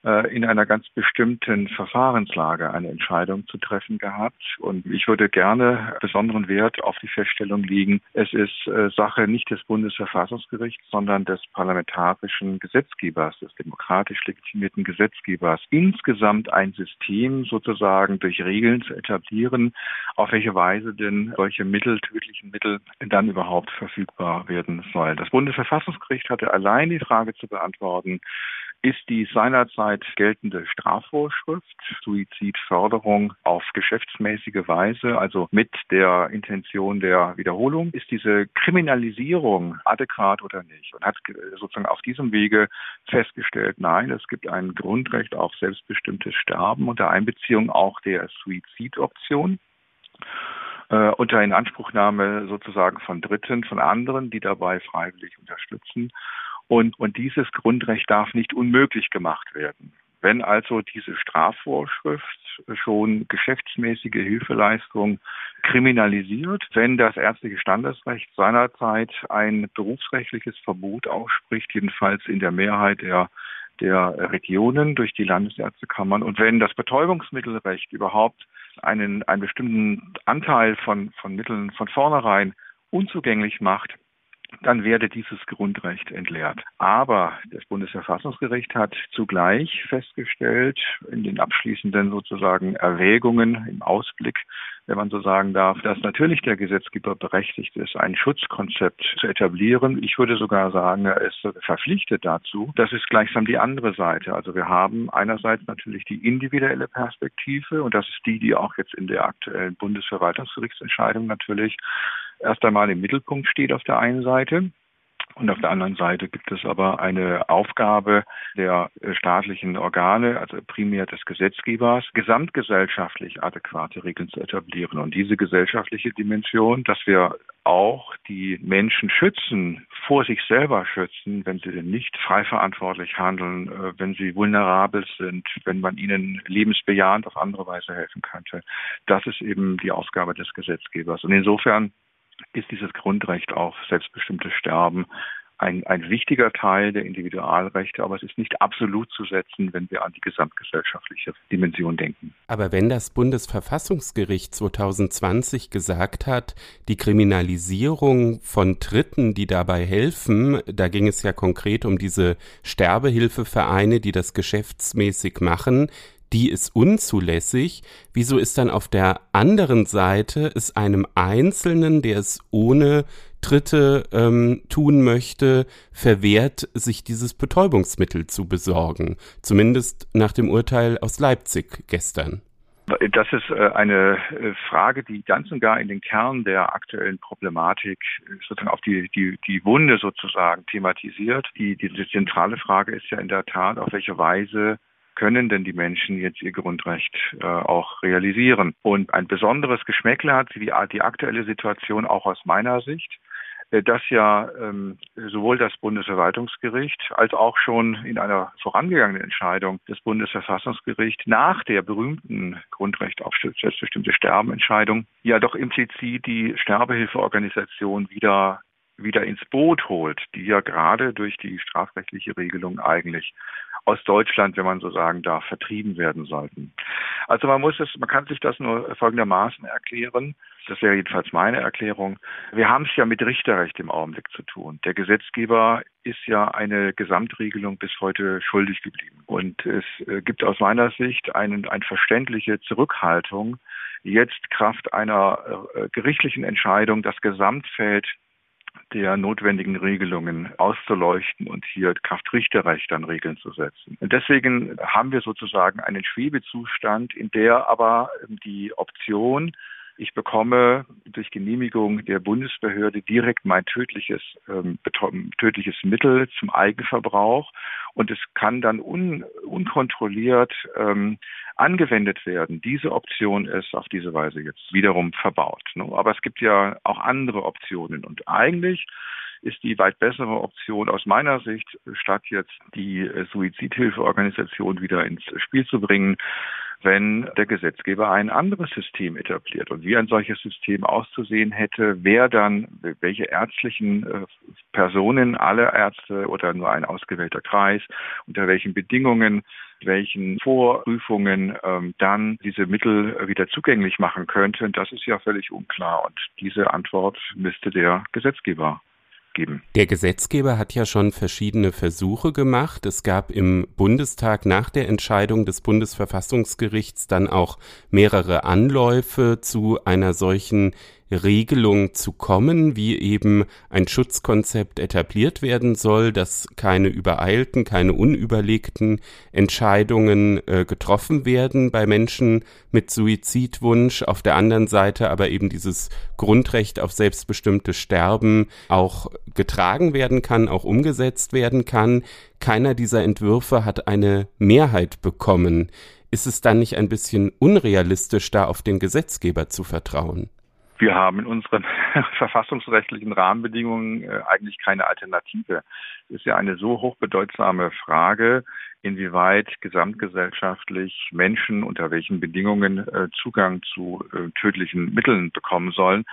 in einer ganz bestimmten Verfahrenslage eine Entscheidung zu treffen gehabt. Und ich würde gerne besonderen Wert auf die Feststellung legen, es ist äh, Sache nicht des Bundesverfassungsgerichts, sondern des parlamentarischen Gesetzgebers, des demokratisch legitimierten Gesetzgebers, insgesamt ein System sozusagen durch Regeln zu etablieren, auf welche Weise denn solche Mittel, tödlichen Mittel dann überhaupt verfügbar werden sollen. Das Bundesverfassungsgericht hatte allein die Frage zu beantworten, ist die seinerzeit geltende Strafvorschrift Suizidförderung auf geschäftsmäßige Weise, also mit der Intention der Wiederholung, ist diese Kriminalisierung adäquat oder nicht? Und hat sozusagen auf diesem Wege festgestellt, nein, es gibt ein Grundrecht auf selbstbestimmtes Sterben unter Einbeziehung auch der Suizidoption äh, unter Inanspruchnahme sozusagen von Dritten, von anderen, die dabei freiwillig unterstützen. Und, und dieses Grundrecht darf nicht unmöglich gemacht werden. Wenn also diese Strafvorschrift schon geschäftsmäßige Hilfeleistung kriminalisiert, wenn das ärztliche Standesrecht seinerzeit ein berufsrechtliches Verbot ausspricht, jedenfalls in der Mehrheit der der Regionen durch die Landesärztekammern und wenn das Betäubungsmittelrecht überhaupt einen, einen bestimmten Anteil von, von Mitteln von vornherein unzugänglich macht, dann werde dieses Grundrecht entleert. Aber das Bundesverfassungsgericht hat zugleich festgestellt, in den abschließenden sozusagen Erwägungen im Ausblick, wenn man so sagen darf, dass natürlich der Gesetzgeber berechtigt ist, ein Schutzkonzept zu etablieren. Ich würde sogar sagen, er ist verpflichtet dazu. Das ist gleichsam die andere Seite. Also wir haben einerseits natürlich die individuelle Perspektive und das ist die, die auch jetzt in der aktuellen Bundesverwaltungsgerichtsentscheidung natürlich erst einmal im Mittelpunkt steht auf der einen Seite. Und auf der anderen Seite gibt es aber eine Aufgabe der staatlichen Organe, also primär des Gesetzgebers, gesamtgesellschaftlich adäquate Regeln zu etablieren. Und diese gesellschaftliche Dimension, dass wir auch die Menschen schützen, vor sich selber schützen, wenn sie denn nicht frei verantwortlich handeln, äh, wenn sie vulnerabel sind, wenn man ihnen lebensbejahend auf andere Weise helfen könnte. Das ist eben die Aufgabe des Gesetzgebers. Und insofern ist dieses Grundrecht auf selbstbestimmtes Sterben ein, ein wichtiger Teil der Individualrechte, aber es ist nicht absolut zu setzen, wenn wir an die gesamtgesellschaftliche Dimension denken. Aber wenn das Bundesverfassungsgericht 2020 gesagt hat, die Kriminalisierung von Dritten, die dabei helfen, da ging es ja konkret um diese Sterbehilfevereine, die das geschäftsmäßig machen, die ist unzulässig. Wieso ist dann auf der anderen Seite es einem Einzelnen, der es ohne Dritte ähm, tun möchte, verwehrt, sich dieses Betäubungsmittel zu besorgen? Zumindest nach dem Urteil aus Leipzig gestern. Das ist äh, eine äh, Frage, die ganz und gar in den Kern der aktuellen Problematik äh, sozusagen auf die, die, die Wunde sozusagen thematisiert. Die, die, die zentrale Frage ist ja in der Tat, auf welche Weise können denn die Menschen jetzt ihr Grundrecht äh, auch realisieren? Und ein besonderes Geschmäckle hat die, die aktuelle Situation auch aus meiner Sicht äh, dass ja ähm, sowohl das Bundesverwaltungsgericht als auch schon in einer vorangegangenen Entscheidung des Bundesverfassungsgerichts nach der berühmten Grundrecht auf selbstbestimmte Sterbenentscheidung ja doch implizit die Sterbehilfeorganisation wieder wieder ins Boot holt, die ja gerade durch die strafrechtliche Regelung eigentlich aus Deutschland, wenn man so sagen darf, vertrieben werden sollten. Also man muss es, man kann sich das nur folgendermaßen erklären. Das wäre jedenfalls meine Erklärung. Wir haben es ja mit Richterrecht im Augenblick zu tun. Der Gesetzgeber ist ja eine Gesamtregelung bis heute schuldig geblieben. Und es äh, gibt aus meiner Sicht eine, eine verständliche Zurückhaltung, jetzt Kraft einer äh, gerichtlichen Entscheidung das Gesamtfeld der notwendigen Regelungen auszuleuchten und hier Kraftrichterrecht an Regeln zu setzen. Und deswegen haben wir sozusagen einen Schwebezustand, in der aber die Option ich bekomme durch Genehmigung der Bundesbehörde direkt mein tödliches, ähm, tödliches Mittel zum Eigenverbrauch und es kann dann un, unkontrolliert ähm, angewendet werden. Diese Option ist auf diese Weise jetzt wiederum verbaut. Ne? Aber es gibt ja auch andere Optionen und eigentlich ist die weit bessere Option aus meiner Sicht, statt jetzt die Suizidhilfeorganisation wieder ins Spiel zu bringen, wenn der Gesetzgeber ein anderes System etabliert. Und wie ein solches System auszusehen hätte, wer dann, welche ärztlichen äh, Personen, alle Ärzte oder nur ein ausgewählter Kreis, unter welchen Bedingungen welchen Vorprüfungen ähm, dann diese Mittel wieder zugänglich machen könnten, das ist ja völlig unklar. Und diese Antwort müsste der Gesetzgeber geben. Der Gesetzgeber hat ja schon verschiedene Versuche gemacht. Es gab im Bundestag nach der Entscheidung des Bundesverfassungsgerichts dann auch mehrere Anläufe zu einer solchen Regelung zu kommen, wie eben ein Schutzkonzept etabliert werden soll, dass keine übereilten, keine unüberlegten Entscheidungen äh, getroffen werden bei Menschen mit Suizidwunsch, auf der anderen Seite aber eben dieses Grundrecht auf selbstbestimmtes Sterben auch getragen werden kann, auch umgesetzt werden kann. Keiner dieser Entwürfe hat eine Mehrheit bekommen. Ist es dann nicht ein bisschen unrealistisch, da auf den Gesetzgeber zu vertrauen? Wir haben in unseren verfassungsrechtlichen Rahmenbedingungen äh, eigentlich keine Alternative. Ist ja eine so hochbedeutsame Frage, inwieweit gesamtgesellschaftlich Menschen unter welchen Bedingungen äh, Zugang zu äh, tödlichen Mitteln bekommen sollen.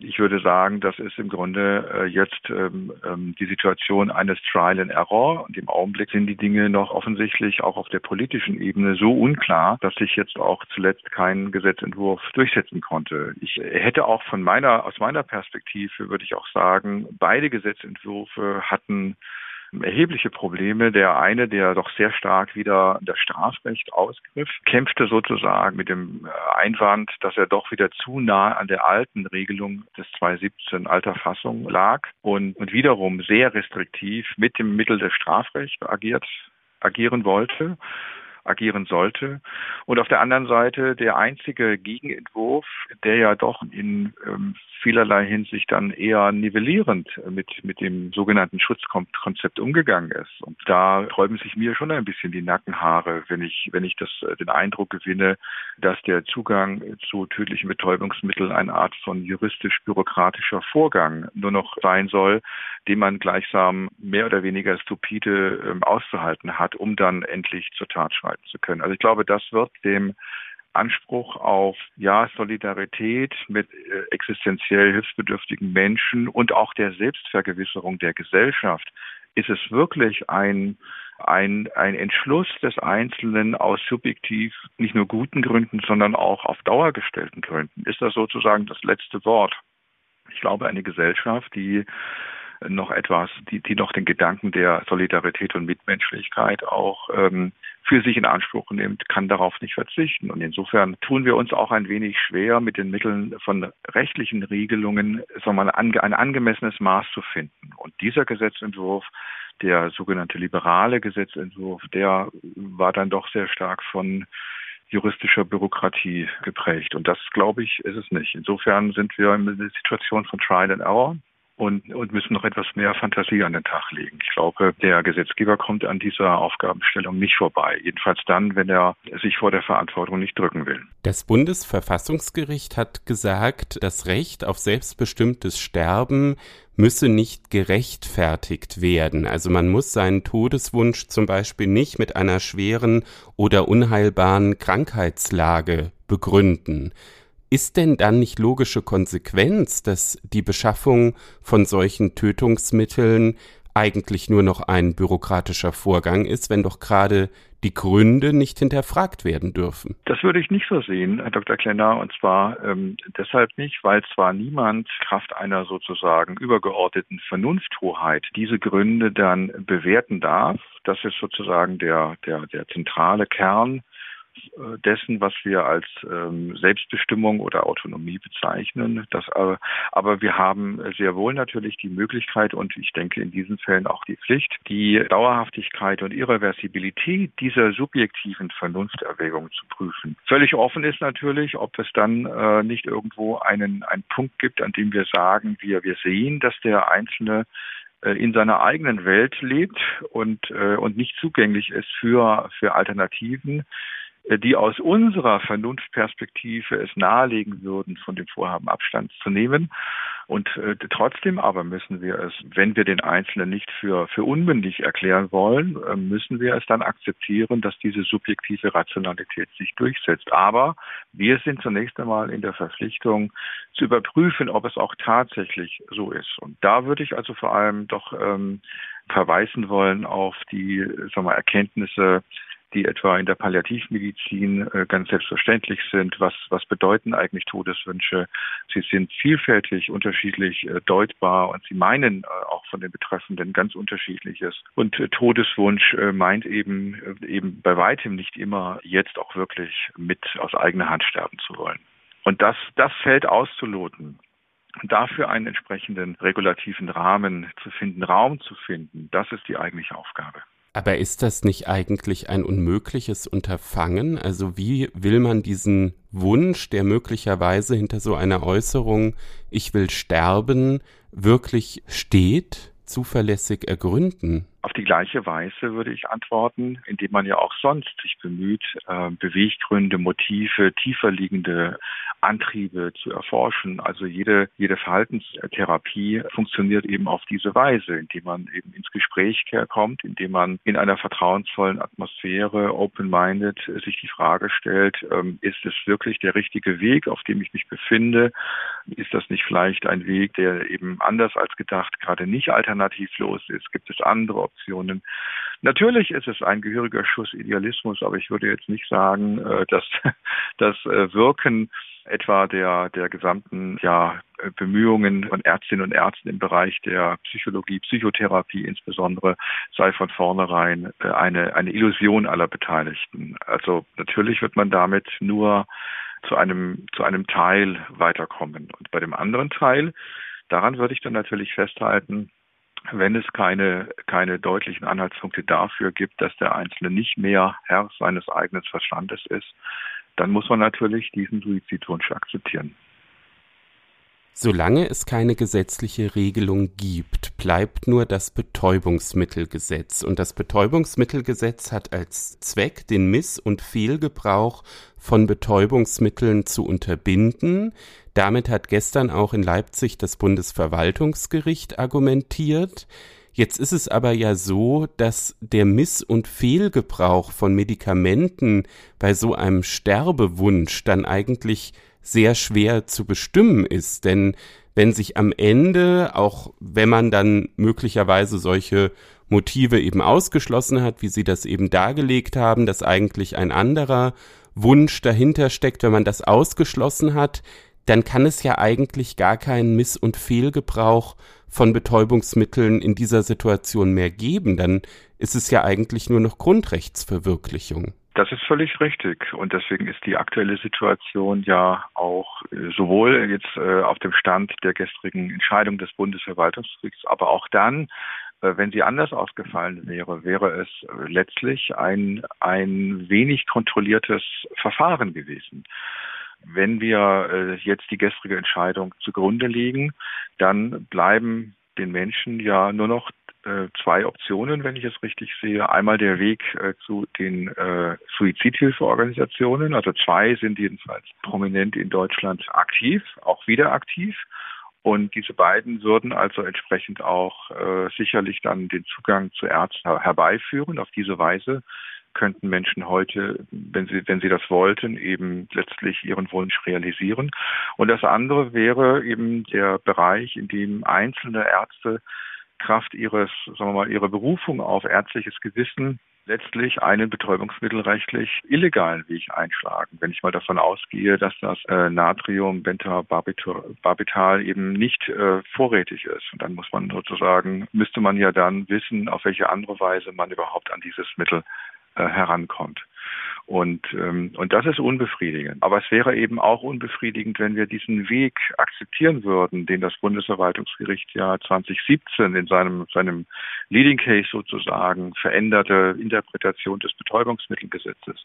Ich würde sagen, das ist im Grunde äh, jetzt ähm, ähm, die Situation eines Trial and Error. Und im Augenblick sind die Dinge noch offensichtlich auch auf der politischen Ebene so unklar, dass sich jetzt auch zuletzt kein Gesetzentwurf durchsetzen konnte. Ich hätte auch von meiner, aus meiner Perspektive würde ich auch sagen, beide Gesetzentwürfe hatten erhebliche Probleme. Der eine, der doch sehr stark wieder das Strafrecht ausgriff, kämpfte sozusagen mit dem äh, Einwand, dass er doch wieder zu nah an der alten Regelung des 2017 alter Fassung lag und, und wiederum sehr restriktiv mit dem Mittel des Strafrechts agiert, agieren wollte agieren sollte. Und auf der anderen Seite der einzige Gegenentwurf, der ja doch in ähm, vielerlei Hinsicht dann eher nivellierend mit, mit dem sogenannten Schutzkonzept umgegangen ist. Und da träumen sich mir schon ein bisschen die Nackenhaare, wenn ich, wenn ich das, äh, den Eindruck gewinne, dass der Zugang zu tödlichen Betäubungsmitteln eine Art von juristisch-bürokratischer Vorgang nur noch sein soll, den man gleichsam mehr oder weniger stupide äh, auszuhalten hat, um dann endlich zur Tat schreiten zu können. Also ich glaube, das wird dem Anspruch auf ja Solidarität mit äh, existenziell hilfsbedürftigen Menschen und auch der Selbstvergewisserung der Gesellschaft ist es wirklich ein ein, ein Entschluss des Einzelnen aus subjektiv nicht nur guten Gründen, sondern auch auf Dauer gestellten Gründen. Ist das sozusagen das letzte Wort? Ich glaube, eine Gesellschaft, die noch etwas, die, die noch den Gedanken der Solidarität und Mitmenschlichkeit auch ähm, für sich in Anspruch nimmt, kann darauf nicht verzichten. Und insofern tun wir uns auch ein wenig schwer, mit den Mitteln von rechtlichen Regelungen sagen wir, ein angemessenes Maß zu finden. Und dieser Gesetzentwurf, der sogenannte liberale Gesetzentwurf, der war dann doch sehr stark von juristischer Bürokratie geprägt. Und das, glaube ich, ist es nicht. Insofern sind wir in der Situation von Trial and Error und, und müssen noch etwas mehr Fantasie an den Tag legen. Ich glaube, der Gesetzgeber kommt an dieser Aufgabenstellung nicht vorbei. Jedenfalls dann, wenn er sich vor der Verantwortung nicht drücken will. Das Bundesverfassungsgericht hat gesagt, das Recht auf selbstbestimmtes Sterben müsse nicht gerechtfertigt werden. Also man muss seinen Todeswunsch zum Beispiel nicht mit einer schweren oder unheilbaren Krankheitslage begründen. Ist denn dann nicht logische Konsequenz, dass die Beschaffung von solchen Tötungsmitteln eigentlich nur noch ein bürokratischer Vorgang ist, wenn doch gerade die Gründe nicht hinterfragt werden dürfen. Das würde ich nicht so sehen, Herr Dr. Klenner, und zwar ähm, deshalb nicht, weil zwar niemand Kraft einer sozusagen übergeordneten Vernunfthoheit diese Gründe dann bewerten darf. Das ist sozusagen der, der, der zentrale Kern dessen, was wir als ähm, Selbstbestimmung oder Autonomie bezeichnen. Das, äh, aber wir haben sehr wohl natürlich die Möglichkeit und ich denke in diesen Fällen auch die Pflicht, die Dauerhaftigkeit und Irreversibilität dieser subjektiven Vernunfterwägung zu prüfen. Völlig offen ist natürlich, ob es dann äh, nicht irgendwo einen, einen Punkt gibt, an dem wir sagen, wir, wir sehen, dass der Einzelne äh, in seiner eigenen Welt lebt und, äh, und nicht zugänglich ist für, für Alternativen, die aus unserer Vernunftperspektive es nahelegen würden, von dem Vorhaben Abstand zu nehmen. Und äh, trotzdem aber müssen wir es, wenn wir den Einzelnen nicht für, für unmündig erklären wollen, äh, müssen wir es dann akzeptieren, dass diese subjektive Rationalität sich durchsetzt. Aber wir sind zunächst einmal in der Verpflichtung zu überprüfen, ob es auch tatsächlich so ist. Und da würde ich also vor allem doch ähm, verweisen wollen auf die sagen wir, Erkenntnisse die etwa in der Palliativmedizin äh, ganz selbstverständlich sind. Was, was bedeuten eigentlich Todeswünsche? Sie sind vielfältig unterschiedlich äh, deutbar und sie meinen äh, auch von den Betreffenden ganz unterschiedliches. Und Todeswunsch meint eben, eben bei weitem nicht immer jetzt auch wirklich mit aus eigener Hand sterben zu wollen. Und das, das fällt auszuloten dafür einen entsprechenden regulativen Rahmen zu finden, Raum zu finden, das ist die eigentliche Aufgabe. Aber ist das nicht eigentlich ein unmögliches Unterfangen? Also wie will man diesen Wunsch, der möglicherweise hinter so einer Äußerung Ich will sterben, wirklich steht, zuverlässig ergründen? Auf die gleiche Weise würde ich antworten, indem man ja auch sonst sich bemüht, äh, Beweggründe, Motive, tiefer liegende Antriebe zu erforschen. Also jede, jede Verhaltenstherapie funktioniert eben auf diese Weise, indem man eben ins Gespräch kommt, indem man in einer vertrauensvollen Atmosphäre, open-minded, sich die Frage stellt, ähm, ist es wirklich der richtige Weg, auf dem ich mich befinde? Ist das nicht vielleicht ein Weg, der eben anders als gedacht gerade nicht alternativlos ist? Gibt es andere Optionen? Natürlich ist es ein gehöriger Schuss Idealismus, aber ich würde jetzt nicht sagen, äh, dass das äh, Wirken etwa der, der gesamten ja, Bemühungen von Ärztinnen und Ärzten im Bereich der Psychologie, Psychotherapie insbesondere, sei von vornherein äh, eine, eine Illusion aller Beteiligten. Also natürlich wird man damit nur zu einem, zu einem Teil weiterkommen. Und bei dem anderen Teil, daran würde ich dann natürlich festhalten, wenn es keine, keine deutlichen Anhaltspunkte dafür gibt, dass der Einzelne nicht mehr Herr seines eigenen Verstandes ist, dann muss man natürlich diesen Suizidwunsch akzeptieren. Solange es keine gesetzliche Regelung gibt, bleibt nur das Betäubungsmittelgesetz. Und das Betäubungsmittelgesetz hat als Zweck, den Miss- und Fehlgebrauch von Betäubungsmitteln zu unterbinden. Damit hat gestern auch in Leipzig das Bundesverwaltungsgericht argumentiert. Jetzt ist es aber ja so, dass der Miss- und Fehlgebrauch von Medikamenten bei so einem Sterbewunsch dann eigentlich sehr schwer zu bestimmen ist. Denn wenn sich am Ende, auch wenn man dann möglicherweise solche Motive eben ausgeschlossen hat, wie Sie das eben dargelegt haben, dass eigentlich ein anderer Wunsch dahinter steckt, wenn man das ausgeschlossen hat, dann kann es ja eigentlich gar keinen Miss- und Fehlgebrauch von Betäubungsmitteln in dieser Situation mehr geben, dann ist es ja eigentlich nur noch Grundrechtsverwirklichung. Das ist völlig richtig. Und deswegen ist die aktuelle Situation ja auch äh, sowohl jetzt äh, auf dem Stand der gestrigen Entscheidung des Bundesverwaltungsgerichts, aber auch dann, äh, wenn sie anders ausgefallen wäre, wäre es letztlich ein, ein wenig kontrolliertes Verfahren gewesen. Wenn wir jetzt die gestrige Entscheidung zugrunde legen, dann bleiben den Menschen ja nur noch äh, zwei Optionen, wenn ich es richtig sehe. Einmal der Weg äh, zu den äh, Suizidhilfeorganisationen. Also zwei sind jedenfalls prominent in Deutschland aktiv, auch wieder aktiv. Und diese beiden würden also entsprechend auch äh, sicherlich dann den Zugang zu Ärzten herbeiführen. Auf diese Weise könnten Menschen heute, wenn sie, wenn sie das wollten, eben letztlich ihren Wunsch realisieren. Und das andere wäre eben der Bereich, in dem einzelne Ärzte Kraft ihres, sagen wir mal, ihrer Berufung auf ärztliches Gewissen letztlich einen betäubungsmittelrechtlich illegalen Weg einschlagen. Wenn ich mal davon ausgehe, dass das äh, Natrium Bentobarbital eben nicht äh, vorrätig ist. Und dann muss man sozusagen, müsste man ja dann wissen, auf welche andere Weise man überhaupt an dieses Mittel herankommt. Und, ähm, und das ist unbefriedigend. Aber es wäre eben auch unbefriedigend, wenn wir diesen Weg akzeptieren würden, den das Bundesverwaltungsgericht ja 2017 in seinem, seinem Leading Case sozusagen veränderte Interpretation des Betäubungsmittelgesetzes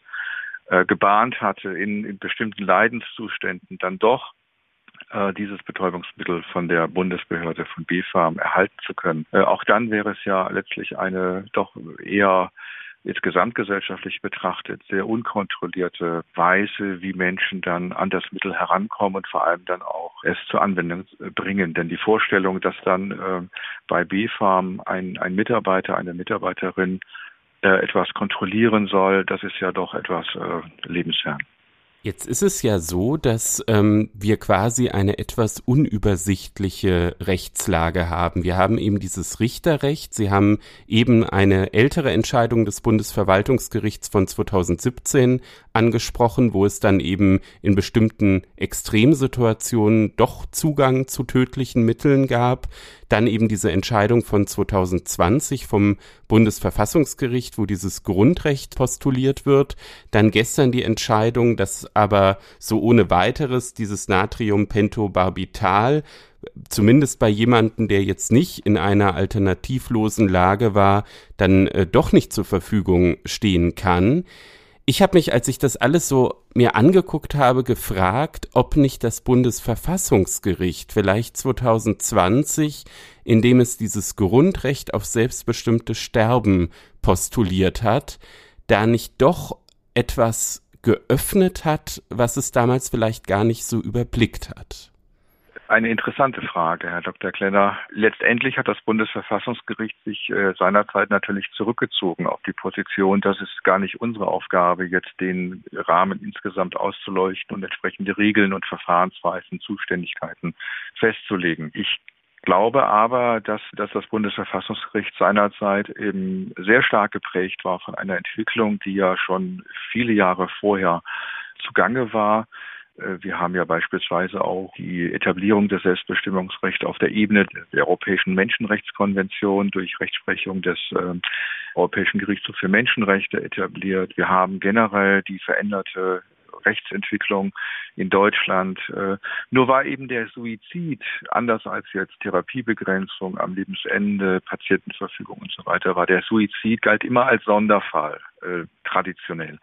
äh, gebahnt hatte, in, in bestimmten Leidenszuständen dann doch äh, dieses Betäubungsmittel von der Bundesbehörde von BfArM erhalten zu können. Äh, auch dann wäre es ja letztlich eine doch eher jetzt gesamtgesellschaftlich betrachtet sehr unkontrollierte Weise, wie Menschen dann an das Mittel herankommen und vor allem dann auch es zur Anwendung bringen. Denn die Vorstellung, dass dann äh, bei B-Farm ein, ein Mitarbeiter, eine Mitarbeiterin äh, etwas kontrollieren soll, das ist ja doch etwas äh, lebensfern. Jetzt ist es ja so, dass ähm, wir quasi eine etwas unübersichtliche Rechtslage haben. Wir haben eben dieses Richterrecht. Sie haben eben eine ältere Entscheidung des Bundesverwaltungsgerichts von 2017 angesprochen, wo es dann eben in bestimmten Extremsituationen doch Zugang zu tödlichen Mitteln gab. Dann eben diese Entscheidung von 2020 vom Bundesverfassungsgericht, wo dieses Grundrecht postuliert wird. Dann gestern die Entscheidung, dass aber so ohne weiteres dieses Natriumpentobarbital zumindest bei jemanden, der jetzt nicht in einer alternativlosen Lage war, dann äh, doch nicht zur Verfügung stehen kann. Ich habe mich, als ich das alles so mir angeguckt habe, gefragt, ob nicht das Bundesverfassungsgericht vielleicht 2020, indem es dieses Grundrecht auf selbstbestimmte Sterben postuliert hat, da nicht doch etwas geöffnet hat, was es damals vielleicht gar nicht so überblickt hat. Eine interessante Frage, Herr Dr. Klenner. Letztendlich hat das Bundesverfassungsgericht sich äh, seinerzeit natürlich zurückgezogen auf die Position, dass es gar nicht unsere Aufgabe, jetzt den Rahmen insgesamt auszuleuchten und entsprechende Regeln und Verfahrensweisen, Zuständigkeiten festzulegen. Ich glaube aber, dass, dass das Bundesverfassungsgericht seinerzeit eben sehr stark geprägt war von einer Entwicklung, die ja schon viele Jahre vorher zugange war wir haben ja beispielsweise auch die Etablierung des Selbstbestimmungsrechts auf der Ebene der Europäischen Menschenrechtskonvention durch Rechtsprechung des äh, Europäischen Gerichtshofs für Menschenrechte etabliert. Wir haben generell die veränderte Rechtsentwicklung in Deutschland. Äh, nur war eben der Suizid, anders als jetzt Therapiebegrenzung am Lebensende, Patientenverfügung und so weiter, war der Suizid galt immer als Sonderfall, äh, traditionell.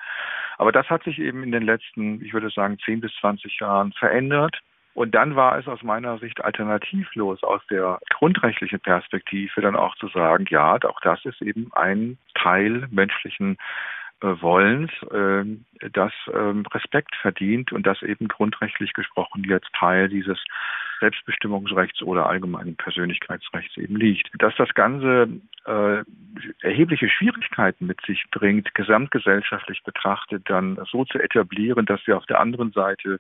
Aber das hat sich eben in den letzten, ich würde sagen, 10 bis 20 Jahren verändert. Und dann war es aus meiner Sicht alternativlos aus der grundrechtlichen Perspektive dann auch zu sagen, ja, auch das ist eben ein Teil menschlichen Wollens, äh, das ähm, Respekt verdient und das eben grundrechtlich gesprochen jetzt Teil dieses Selbstbestimmungsrechts oder allgemeinen Persönlichkeitsrechts eben liegt. Dass das Ganze äh, erhebliche Schwierigkeiten mit sich bringt, gesamtgesellschaftlich betrachtet, dann so zu etablieren, dass wir auf der anderen Seite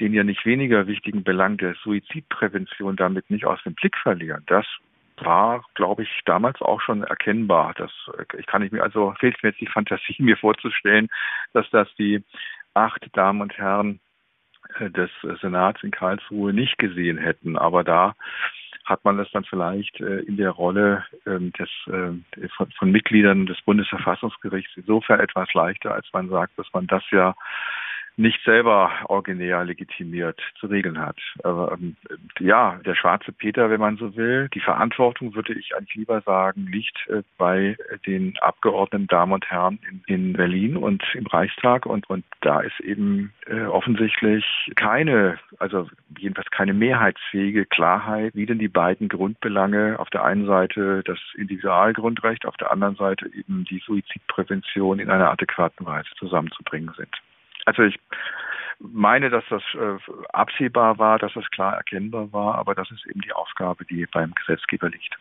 den ja nicht weniger wichtigen Belang der Suizidprävention damit nicht aus dem Blick verlieren. Das war, glaube ich, damals auch schon erkennbar. Das äh, ich kann ich mir also fehlt mir jetzt die Fantasie, mir vorzustellen, dass das die acht Damen und Herren äh, des Senats in Karlsruhe nicht gesehen hätten. Aber da hat man das dann vielleicht äh, in der Rolle ähm, des, von, von Mitgliedern des Bundesverfassungsgerichts insofern etwas leichter, als man sagt, dass man das ja nicht selber originär legitimiert zu regeln hat. Ähm, ja, der schwarze Peter, wenn man so will, die Verantwortung, würde ich eigentlich lieber sagen, liegt äh, bei den Abgeordneten Damen und Herren in, in, Berlin und im Reichstag. Und, und da ist eben äh, offensichtlich keine, also jedenfalls keine mehrheitsfähige Klarheit, wie denn die beiden Grundbelange auf der einen Seite das Individualgrundrecht, auf der anderen Seite eben die Suizidprävention in einer adäquaten Weise zusammenzubringen sind. Also ich meine, dass das äh, absehbar war, dass das klar erkennbar war, aber das ist eben die Aufgabe, die beim Gesetzgeber liegt.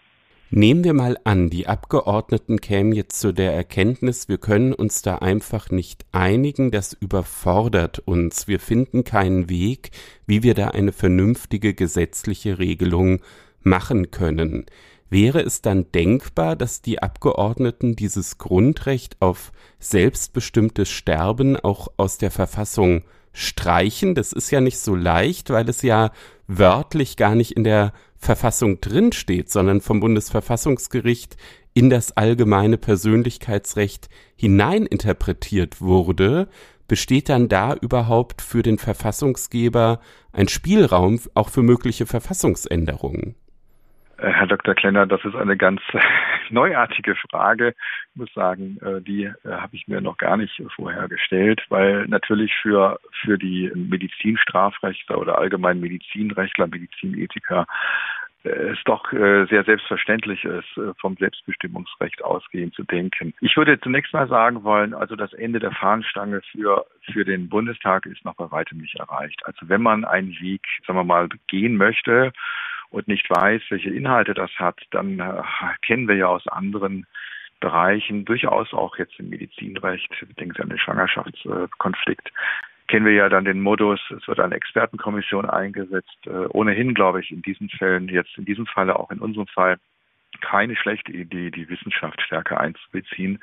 Nehmen wir mal an, die Abgeordneten kämen jetzt zu der Erkenntnis, wir können uns da einfach nicht einigen, das überfordert uns, wir finden keinen Weg, wie wir da eine vernünftige gesetzliche Regelung machen können. Wäre es dann denkbar, dass die Abgeordneten dieses Grundrecht auf selbstbestimmtes Sterben auch aus der Verfassung streichen? Das ist ja nicht so leicht, weil es ja wörtlich gar nicht in der Verfassung drinsteht, sondern vom Bundesverfassungsgericht in das allgemeine Persönlichkeitsrecht hineininterpretiert wurde, besteht dann da überhaupt für den Verfassungsgeber ein Spielraum auch für mögliche Verfassungsänderungen? Äh, Herr Dr. Klenner, das ist eine ganz neuartige Frage. Ich muss sagen, äh, die äh, habe ich mir noch gar nicht vorher gestellt, weil natürlich für, für die Medizinstrafrechtler oder allgemein Medizinrechtler, Medizinethiker es doch sehr selbstverständlich ist, vom Selbstbestimmungsrecht ausgehend zu denken. Ich würde zunächst mal sagen wollen, also das Ende der Fahnenstange für, für den Bundestag ist noch bei weitem nicht erreicht. Also wenn man einen Weg, sagen wir mal, gehen möchte und nicht weiß, welche Inhalte das hat, dann äh, kennen wir ja aus anderen Bereichen, durchaus auch jetzt im Medizinrecht, denken Sie an den Schwangerschaftskonflikt, kennen wir ja dann den Modus, es wird eine Expertenkommission eingesetzt. Äh, ohnehin glaube ich in diesen Fällen, jetzt in diesem Falle auch in unserem Fall, keine schlechte Idee, die Wissenschaft stärker einzubeziehen,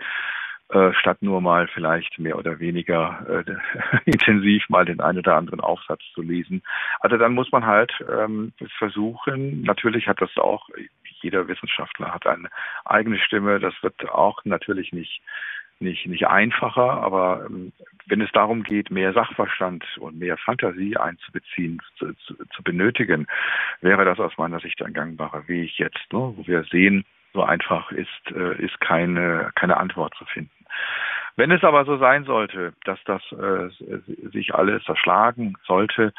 statt nur mal vielleicht mehr oder weniger äh, intensiv mal den einen oder anderen Aufsatz zu lesen. Also dann muss man halt ähm, versuchen, natürlich hat das auch, jeder Wissenschaftler hat eine eigene Stimme, das wird auch natürlich nicht nicht, nicht einfacher, aber ähm, wenn es darum geht, mehr Sachverstand und mehr Fantasie einzubeziehen, zu, zu, zu benötigen, wäre das aus meiner Sicht ein gangbarer Weg jetzt, ne, wo wir sehen, so einfach ist, äh, ist keine, keine Antwort zu finden. Wenn es aber so sein sollte, dass das äh, sich alles zerschlagen sollte,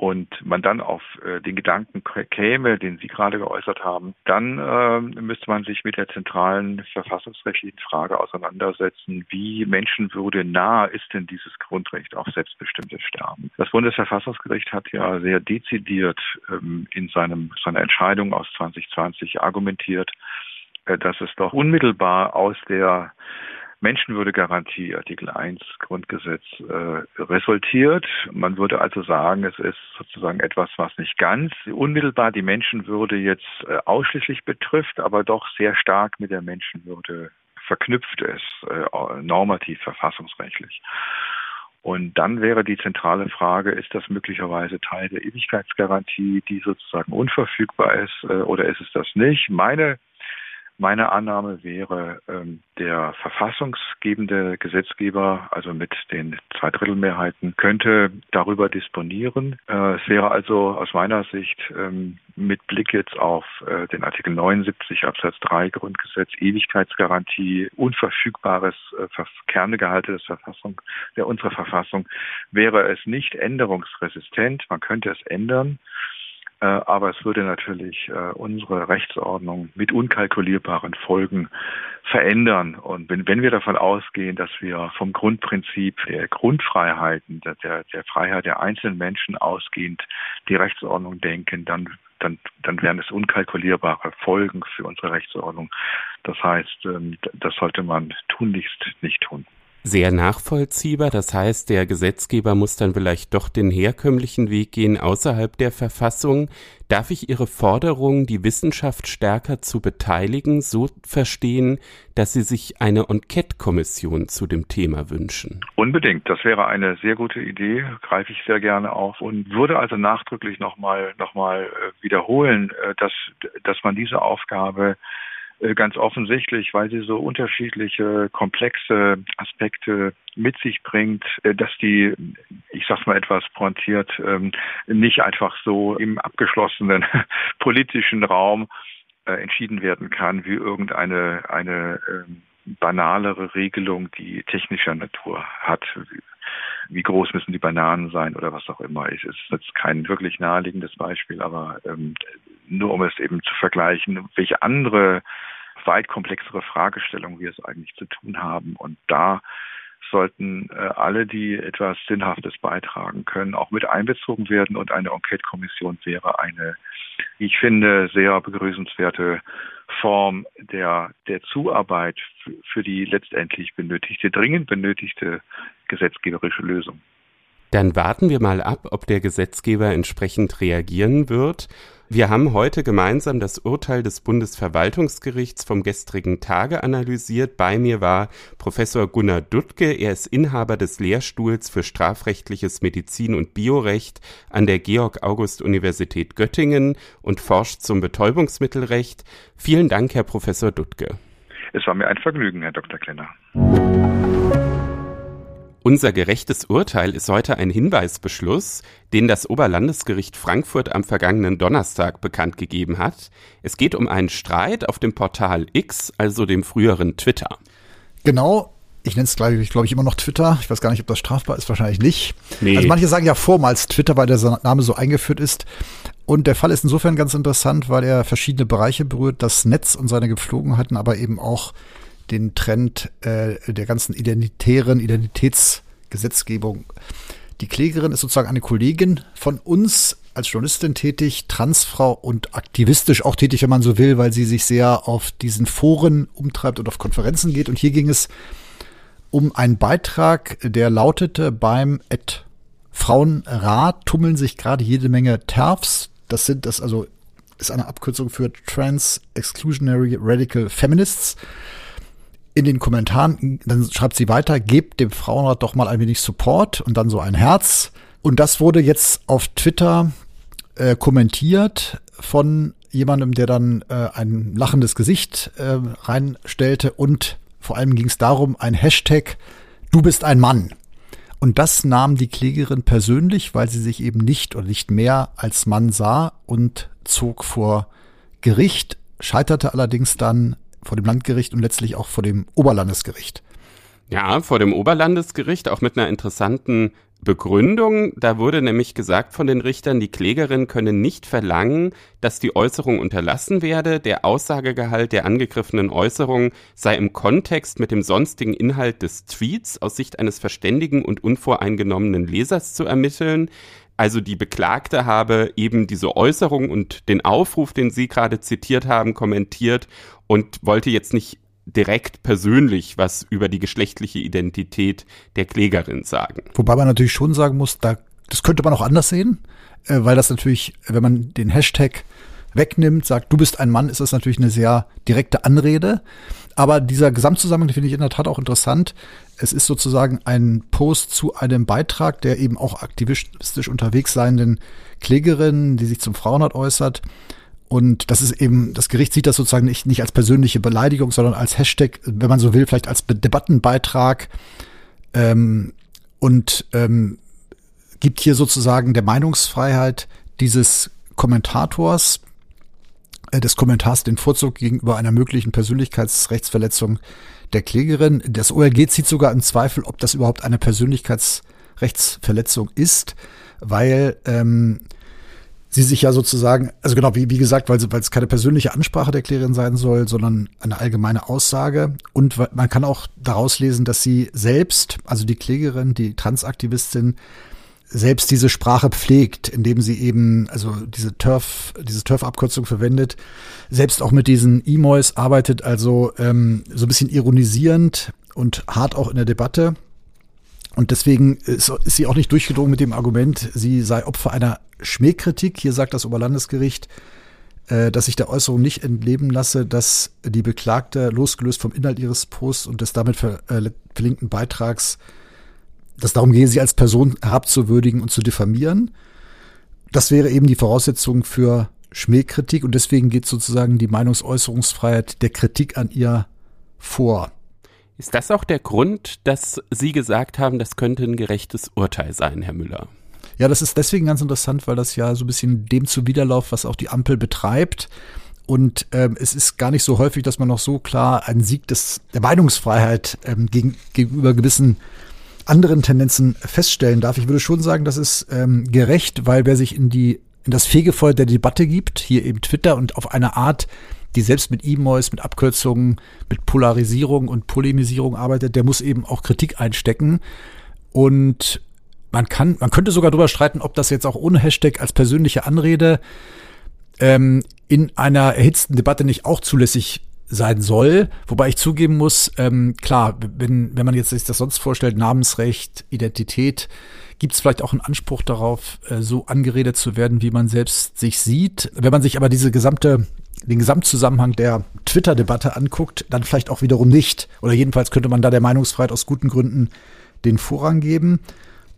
und man dann auf äh, den Gedanken käme, den Sie gerade geäußert haben, dann äh, müsste man sich mit der zentralen verfassungsrechtlichen Frage auseinandersetzen, wie Menschenwürde nah ist denn dieses Grundrecht auf selbstbestimmtes Sterben. Das Bundesverfassungsgericht hat ja sehr dezidiert ähm, in seinem, seiner Entscheidung aus 2020 argumentiert, äh, dass es doch unmittelbar aus der Menschenwürdegarantie, Artikel 1 Grundgesetz, äh, resultiert. Man würde also sagen, es ist sozusagen etwas, was nicht ganz unmittelbar die Menschenwürde jetzt äh, ausschließlich betrifft, aber doch sehr stark mit der Menschenwürde verknüpft ist, äh, normativ, verfassungsrechtlich. Und dann wäre die zentrale Frage, ist das möglicherweise Teil der Ewigkeitsgarantie, die sozusagen unverfügbar ist, äh, oder ist es das nicht? Meine meine Annahme wäre, ähm, der verfassungsgebende Gesetzgeber, also mit den Zweidrittelmehrheiten, könnte darüber disponieren. Äh, es wäre also aus meiner Sicht ähm, mit Blick jetzt auf äh, den Artikel 79 Absatz 3 Grundgesetz, Ewigkeitsgarantie, unverfügbares äh, Kernegehalte des Verfassung, der unserer Verfassung, wäre es nicht änderungsresistent. Man könnte es ändern. Äh, aber es würde natürlich äh, unsere Rechtsordnung mit unkalkulierbaren Folgen verändern. Und wenn, wenn wir davon ausgehen, dass wir vom Grundprinzip der Grundfreiheiten, der, der Freiheit der einzelnen Menschen ausgehend die Rechtsordnung denken, dann dann, dann wären es unkalkulierbare Folgen für unsere Rechtsordnung. Das heißt, ähm, das sollte man tunlichst nicht tun sehr nachvollziehbar. Das heißt, der Gesetzgeber muss dann vielleicht doch den herkömmlichen Weg gehen außerhalb der Verfassung. Darf ich Ihre Forderung, die Wissenschaft stärker zu beteiligen, so verstehen, dass Sie sich eine Enquete-Kommission zu dem Thema wünschen? Unbedingt. Das wäre eine sehr gute Idee, greife ich sehr gerne auf und würde also nachdrücklich nochmal noch mal äh, wiederholen, äh, dass, dass man diese Aufgabe ganz offensichtlich, weil sie so unterschiedliche komplexe Aspekte mit sich bringt, äh, dass die, ich sag's mal etwas pointiert, ähm, nicht einfach so im abgeschlossenen politischen Raum äh, entschieden werden kann, wie irgendeine eine ähm, banalere Regelung, die technischer Natur hat. Wie groß müssen die Bananen sein oder was auch immer. Es ist jetzt kein wirklich naheliegendes Beispiel, aber ähm, nur um es eben zu vergleichen, welche andere weit komplexere Fragestellungen wir es eigentlich zu tun haben. Und da sollten äh, alle, die etwas Sinnhaftes beitragen können, auch mit einbezogen werden. Und eine Enquete-Kommission wäre eine, ich finde, sehr begrüßenswerte Form der, der Zuarbeit für die letztendlich benötigte, dringend benötigte gesetzgeberische Lösung. Dann warten wir mal ab, ob der Gesetzgeber entsprechend reagieren wird. Wir haben heute gemeinsam das Urteil des Bundesverwaltungsgerichts vom gestrigen Tage analysiert. Bei mir war Professor Gunnar Duttke. Er ist Inhaber des Lehrstuhls für strafrechtliches Medizin und Biorecht an der Georg-August-Universität Göttingen und forscht zum Betäubungsmittelrecht. Vielen Dank, Herr Professor Duttke. Es war mir ein Vergnügen, Herr Dr. Klenner. Unser gerechtes Urteil ist heute ein Hinweisbeschluss, den das Oberlandesgericht Frankfurt am vergangenen Donnerstag bekannt gegeben hat. Es geht um einen Streit auf dem Portal X, also dem früheren Twitter. Genau, ich nenne es, glaube ich, glaub ich, immer noch Twitter. Ich weiß gar nicht, ob das strafbar ist, wahrscheinlich nicht. Nee. Also manche sagen ja vormals Twitter, weil der Name so eingeführt ist. Und der Fall ist insofern ganz interessant, weil er verschiedene Bereiche berührt, das Netz und seine Gepflogenheiten, aber eben auch den Trend äh, der ganzen identitären Identitätsgesetzgebung. Die Klägerin ist sozusagen eine Kollegin von uns als Journalistin tätig, Transfrau und aktivistisch auch tätig, wenn man so will, weil sie sich sehr auf diesen Foren umtreibt und auf Konferenzen geht. Und hier ging es um einen Beitrag, der lautete beim Ed Frauenrat tummeln sich gerade jede Menge TERFs. Das sind das also ist eine Abkürzung für Trans Exclusionary Radical Feminists. In den Kommentaren, dann schreibt sie weiter, gebt dem Frauenrat doch mal ein wenig Support und dann so ein Herz. Und das wurde jetzt auf Twitter äh, kommentiert von jemandem, der dann äh, ein lachendes Gesicht äh, reinstellte und vor allem ging es darum, ein Hashtag, du bist ein Mann. Und das nahm die Klägerin persönlich, weil sie sich eben nicht oder nicht mehr als Mann sah und zog vor Gericht, scheiterte allerdings dann vor dem Landgericht und letztlich auch vor dem Oberlandesgericht. Ja, vor dem Oberlandesgericht, auch mit einer interessanten Begründung, da wurde nämlich gesagt von den Richtern, die Klägerin könne nicht verlangen, dass die Äußerung unterlassen werde. Der Aussagegehalt der angegriffenen Äußerung sei im Kontext mit dem sonstigen Inhalt des Tweets aus Sicht eines verständigen und unvoreingenommenen Lesers zu ermitteln. Also die Beklagte habe eben diese Äußerung und den Aufruf, den Sie gerade zitiert haben, kommentiert und wollte jetzt nicht direkt persönlich was über die geschlechtliche Identität der Klägerin sagen. Wobei man natürlich schon sagen muss, da, das könnte man auch anders sehen, äh, weil das natürlich, wenn man den Hashtag wegnimmt, sagt, du bist ein Mann, ist das natürlich eine sehr direkte Anrede. Aber dieser Gesamtzusammenhang finde ich in der Tat auch interessant. Es ist sozusagen ein Post zu einem Beitrag der eben auch aktivistisch unterwegs seienden Klägerin, die sich zum Frauenrat äußert. Und das ist eben, das Gericht sieht das sozusagen nicht, nicht als persönliche Beleidigung, sondern als Hashtag, wenn man so will, vielleicht als Debattenbeitrag ähm, und ähm, gibt hier sozusagen der Meinungsfreiheit dieses Kommentators, des Kommentars den Vorzug gegenüber einer möglichen Persönlichkeitsrechtsverletzung der Klägerin. Das OLG zieht sogar im Zweifel, ob das überhaupt eine Persönlichkeitsrechtsverletzung ist, weil ähm, sie sich ja sozusagen, also genau, wie, wie gesagt, weil, weil es keine persönliche Ansprache der Klägerin sein soll, sondern eine allgemeine Aussage. Und man kann auch daraus lesen, dass sie selbst, also die Klägerin, die Transaktivistin, selbst diese Sprache pflegt, indem sie eben, also diese Turf, diese Turf-Abkürzung verwendet, selbst auch mit diesen E-Mois arbeitet, also ähm, so ein bisschen ironisierend und hart auch in der Debatte. Und deswegen ist, ist sie auch nicht durchgedrungen mit dem Argument, sie sei Opfer einer Schmähkritik. Hier sagt das Oberlandesgericht, äh, dass sich der Äußerung nicht entleben lasse, dass die Beklagte losgelöst vom Inhalt ihres Posts und des damit ver, äh, verlinkten Beitrags, dass darum gehe, sie als Person herabzuwürdigen und zu diffamieren. Das wäre eben die Voraussetzung für Schmähkritik und deswegen geht sozusagen die Meinungsäußerungsfreiheit der Kritik an ihr vor. Ist das auch der Grund, dass Sie gesagt haben, das könnte ein gerechtes Urteil sein, Herr Müller? Ja, das ist deswegen ganz interessant, weil das ja so ein bisschen dem zuwiderläuft, was auch die Ampel betreibt. Und ähm, es ist gar nicht so häufig, dass man noch so klar einen Sieg des, der Meinungsfreiheit ähm, gegen, gegenüber gewissen anderen Tendenzen feststellen darf. Ich würde schon sagen, das ist ähm, gerecht, weil wer sich in die in das Fegefeuer der Debatte gibt, hier eben Twitter und auf eine Art, die selbst mit E-Mails, mit Abkürzungen, mit Polarisierung und Polemisierung arbeitet, der muss eben auch Kritik einstecken. Und man kann, man könnte sogar darüber streiten, ob das jetzt auch ohne Hashtag als persönliche Anrede ähm, in einer erhitzten Debatte nicht auch zulässig sein soll. Wobei ich zugeben muss, ähm, klar, wenn, wenn man jetzt sich das sonst vorstellt, Namensrecht, Identität, gibt es vielleicht auch einen Anspruch darauf, äh, so angeredet zu werden, wie man selbst sich sieht. Wenn man sich aber diese gesamte, den Gesamtzusammenhang der Twitter-Debatte anguckt, dann vielleicht auch wiederum nicht. Oder jedenfalls könnte man da der Meinungsfreiheit aus guten Gründen den Vorrang geben.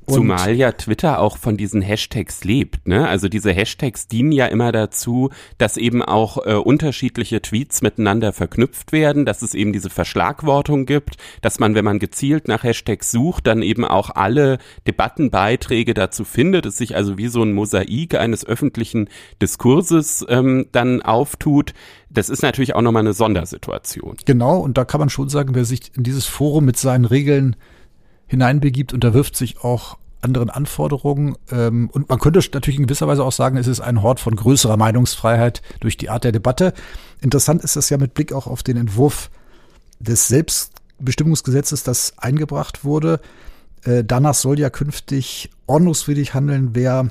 Zumal ja Twitter auch von diesen Hashtags lebt. Ne? Also diese Hashtags dienen ja immer dazu, dass eben auch äh, unterschiedliche Tweets miteinander verknüpft werden, dass es eben diese Verschlagwortung gibt, dass man, wenn man gezielt nach Hashtags sucht, dann eben auch alle Debattenbeiträge dazu findet, es sich also wie so ein Mosaik eines öffentlichen Diskurses ähm, dann auftut. Das ist natürlich auch nochmal eine Sondersituation. Genau, und da kann man schon sagen, wer sich in dieses Forum mit seinen Regeln hineinbegibt, unterwirft sich auch anderen Anforderungen. Ähm, und man könnte natürlich in gewisser Weise auch sagen, es ist ein Hort von größerer Meinungsfreiheit durch die Art der Debatte. Interessant ist das ja mit Blick auch auf den Entwurf des Selbstbestimmungsgesetzes, das eingebracht wurde. Äh, danach soll ja künftig ordnungswidrig handeln, wer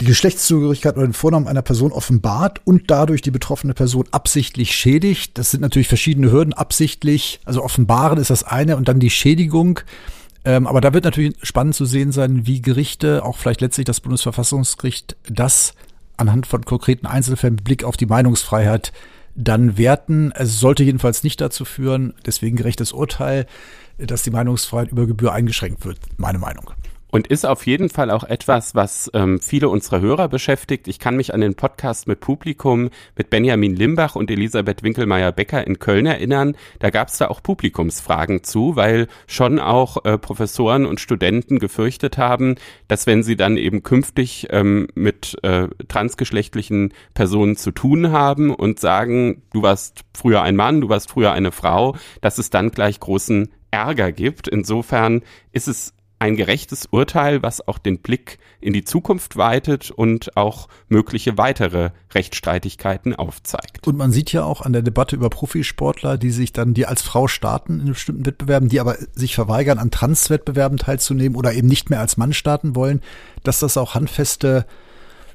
die Geschlechtszugehörigkeit oder den Vornamen einer Person offenbart und dadurch die betroffene Person absichtlich schädigt. Das sind natürlich verschiedene Hürden. Absichtlich, also offenbaren ist das eine und dann die Schädigung. Ähm, aber da wird natürlich spannend zu sehen sein, wie Gerichte, auch vielleicht letztlich das Bundesverfassungsgericht, das anhand von konkreten Einzelfällen mit Blick auf die Meinungsfreiheit dann werten. Es sollte jedenfalls nicht dazu führen, deswegen gerechtes Urteil, dass die Meinungsfreiheit über Gebühr eingeschränkt wird, meine Meinung. Und ist auf jeden Fall auch etwas, was ähm, viele unserer Hörer beschäftigt. Ich kann mich an den Podcast mit Publikum mit Benjamin Limbach und Elisabeth Winkelmeier-Becker in Köln erinnern. Da gab es da auch Publikumsfragen zu, weil schon auch äh, Professoren und Studenten gefürchtet haben, dass wenn sie dann eben künftig ähm, mit äh, transgeschlechtlichen Personen zu tun haben und sagen, du warst früher ein Mann, du warst früher eine Frau, dass es dann gleich großen Ärger gibt. Insofern ist es ein gerechtes Urteil, was auch den Blick in die Zukunft weitet und auch mögliche weitere Rechtsstreitigkeiten aufzeigt. Und man sieht ja auch an der Debatte über Profisportler, die sich dann, die als Frau starten in bestimmten Wettbewerben, die aber sich verweigern, an Transwettbewerben teilzunehmen oder eben nicht mehr als Mann starten wollen, dass das auch handfeste,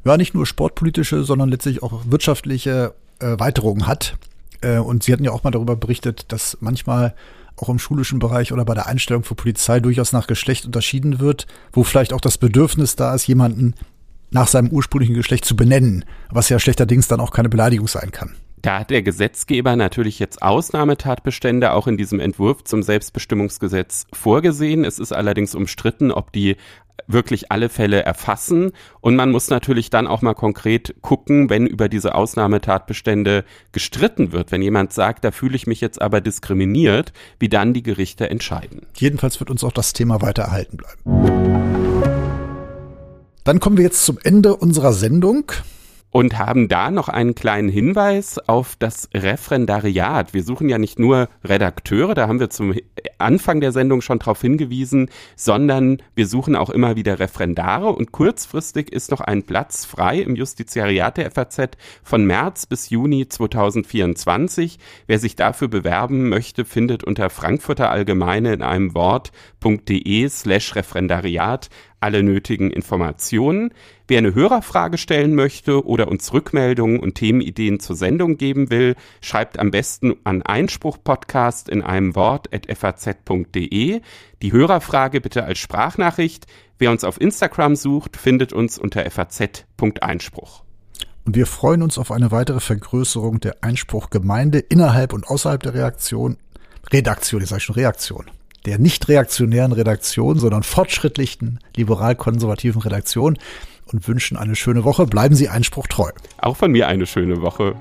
ja, nicht nur sportpolitische, sondern letztlich auch wirtschaftliche äh, Weiterungen hat. Äh, und Sie hatten ja auch mal darüber berichtet, dass manchmal auch im schulischen Bereich oder bei der Einstellung für Polizei durchaus nach Geschlecht unterschieden wird, wo vielleicht auch das Bedürfnis da ist, jemanden nach seinem ursprünglichen Geschlecht zu benennen, was ja schlechterdings dann auch keine Beleidigung sein kann. Da hat der Gesetzgeber natürlich jetzt Ausnahmetatbestände auch in diesem Entwurf zum Selbstbestimmungsgesetz vorgesehen. Es ist allerdings umstritten, ob die wirklich alle Fälle erfassen. Und man muss natürlich dann auch mal konkret gucken, wenn über diese Ausnahmetatbestände gestritten wird. Wenn jemand sagt, da fühle ich mich jetzt aber diskriminiert, wie dann die Gerichte entscheiden. Jedenfalls wird uns auch das Thema weiter erhalten bleiben. Dann kommen wir jetzt zum Ende unserer Sendung und haben da noch einen kleinen Hinweis auf das Referendariat. Wir suchen ja nicht nur Redakteure, da haben wir zum Anfang der Sendung schon darauf hingewiesen, sondern wir suchen auch immer wieder Referendare und kurzfristig ist noch ein Platz frei im Justiziariat der FAZ von März bis Juni 2024. Wer sich dafür bewerben möchte, findet unter Frankfurter Allgemeine in einem Wort.de slash Referendariat alle nötigen Informationen. Wer eine Hörerfrage stellen möchte oder uns Rückmeldungen und Themenideen zur Sendung geben will, schreibt am besten an Einspruch-Podcast in einem Wort at faz.de. Die Hörerfrage bitte als Sprachnachricht. Wer uns auf Instagram sucht, findet uns unter faz.einspruch. Und wir freuen uns auf eine weitere Vergrößerung der Einspruchgemeinde innerhalb und außerhalb der Reaktion. Redaktion, ich sage schon Reaktion der nicht reaktionären Redaktion, sondern fortschrittlichen, liberal-konservativen Redaktion und wünschen eine schöne Woche. Bleiben Sie Einspruch treu. Auch von mir eine schöne Woche.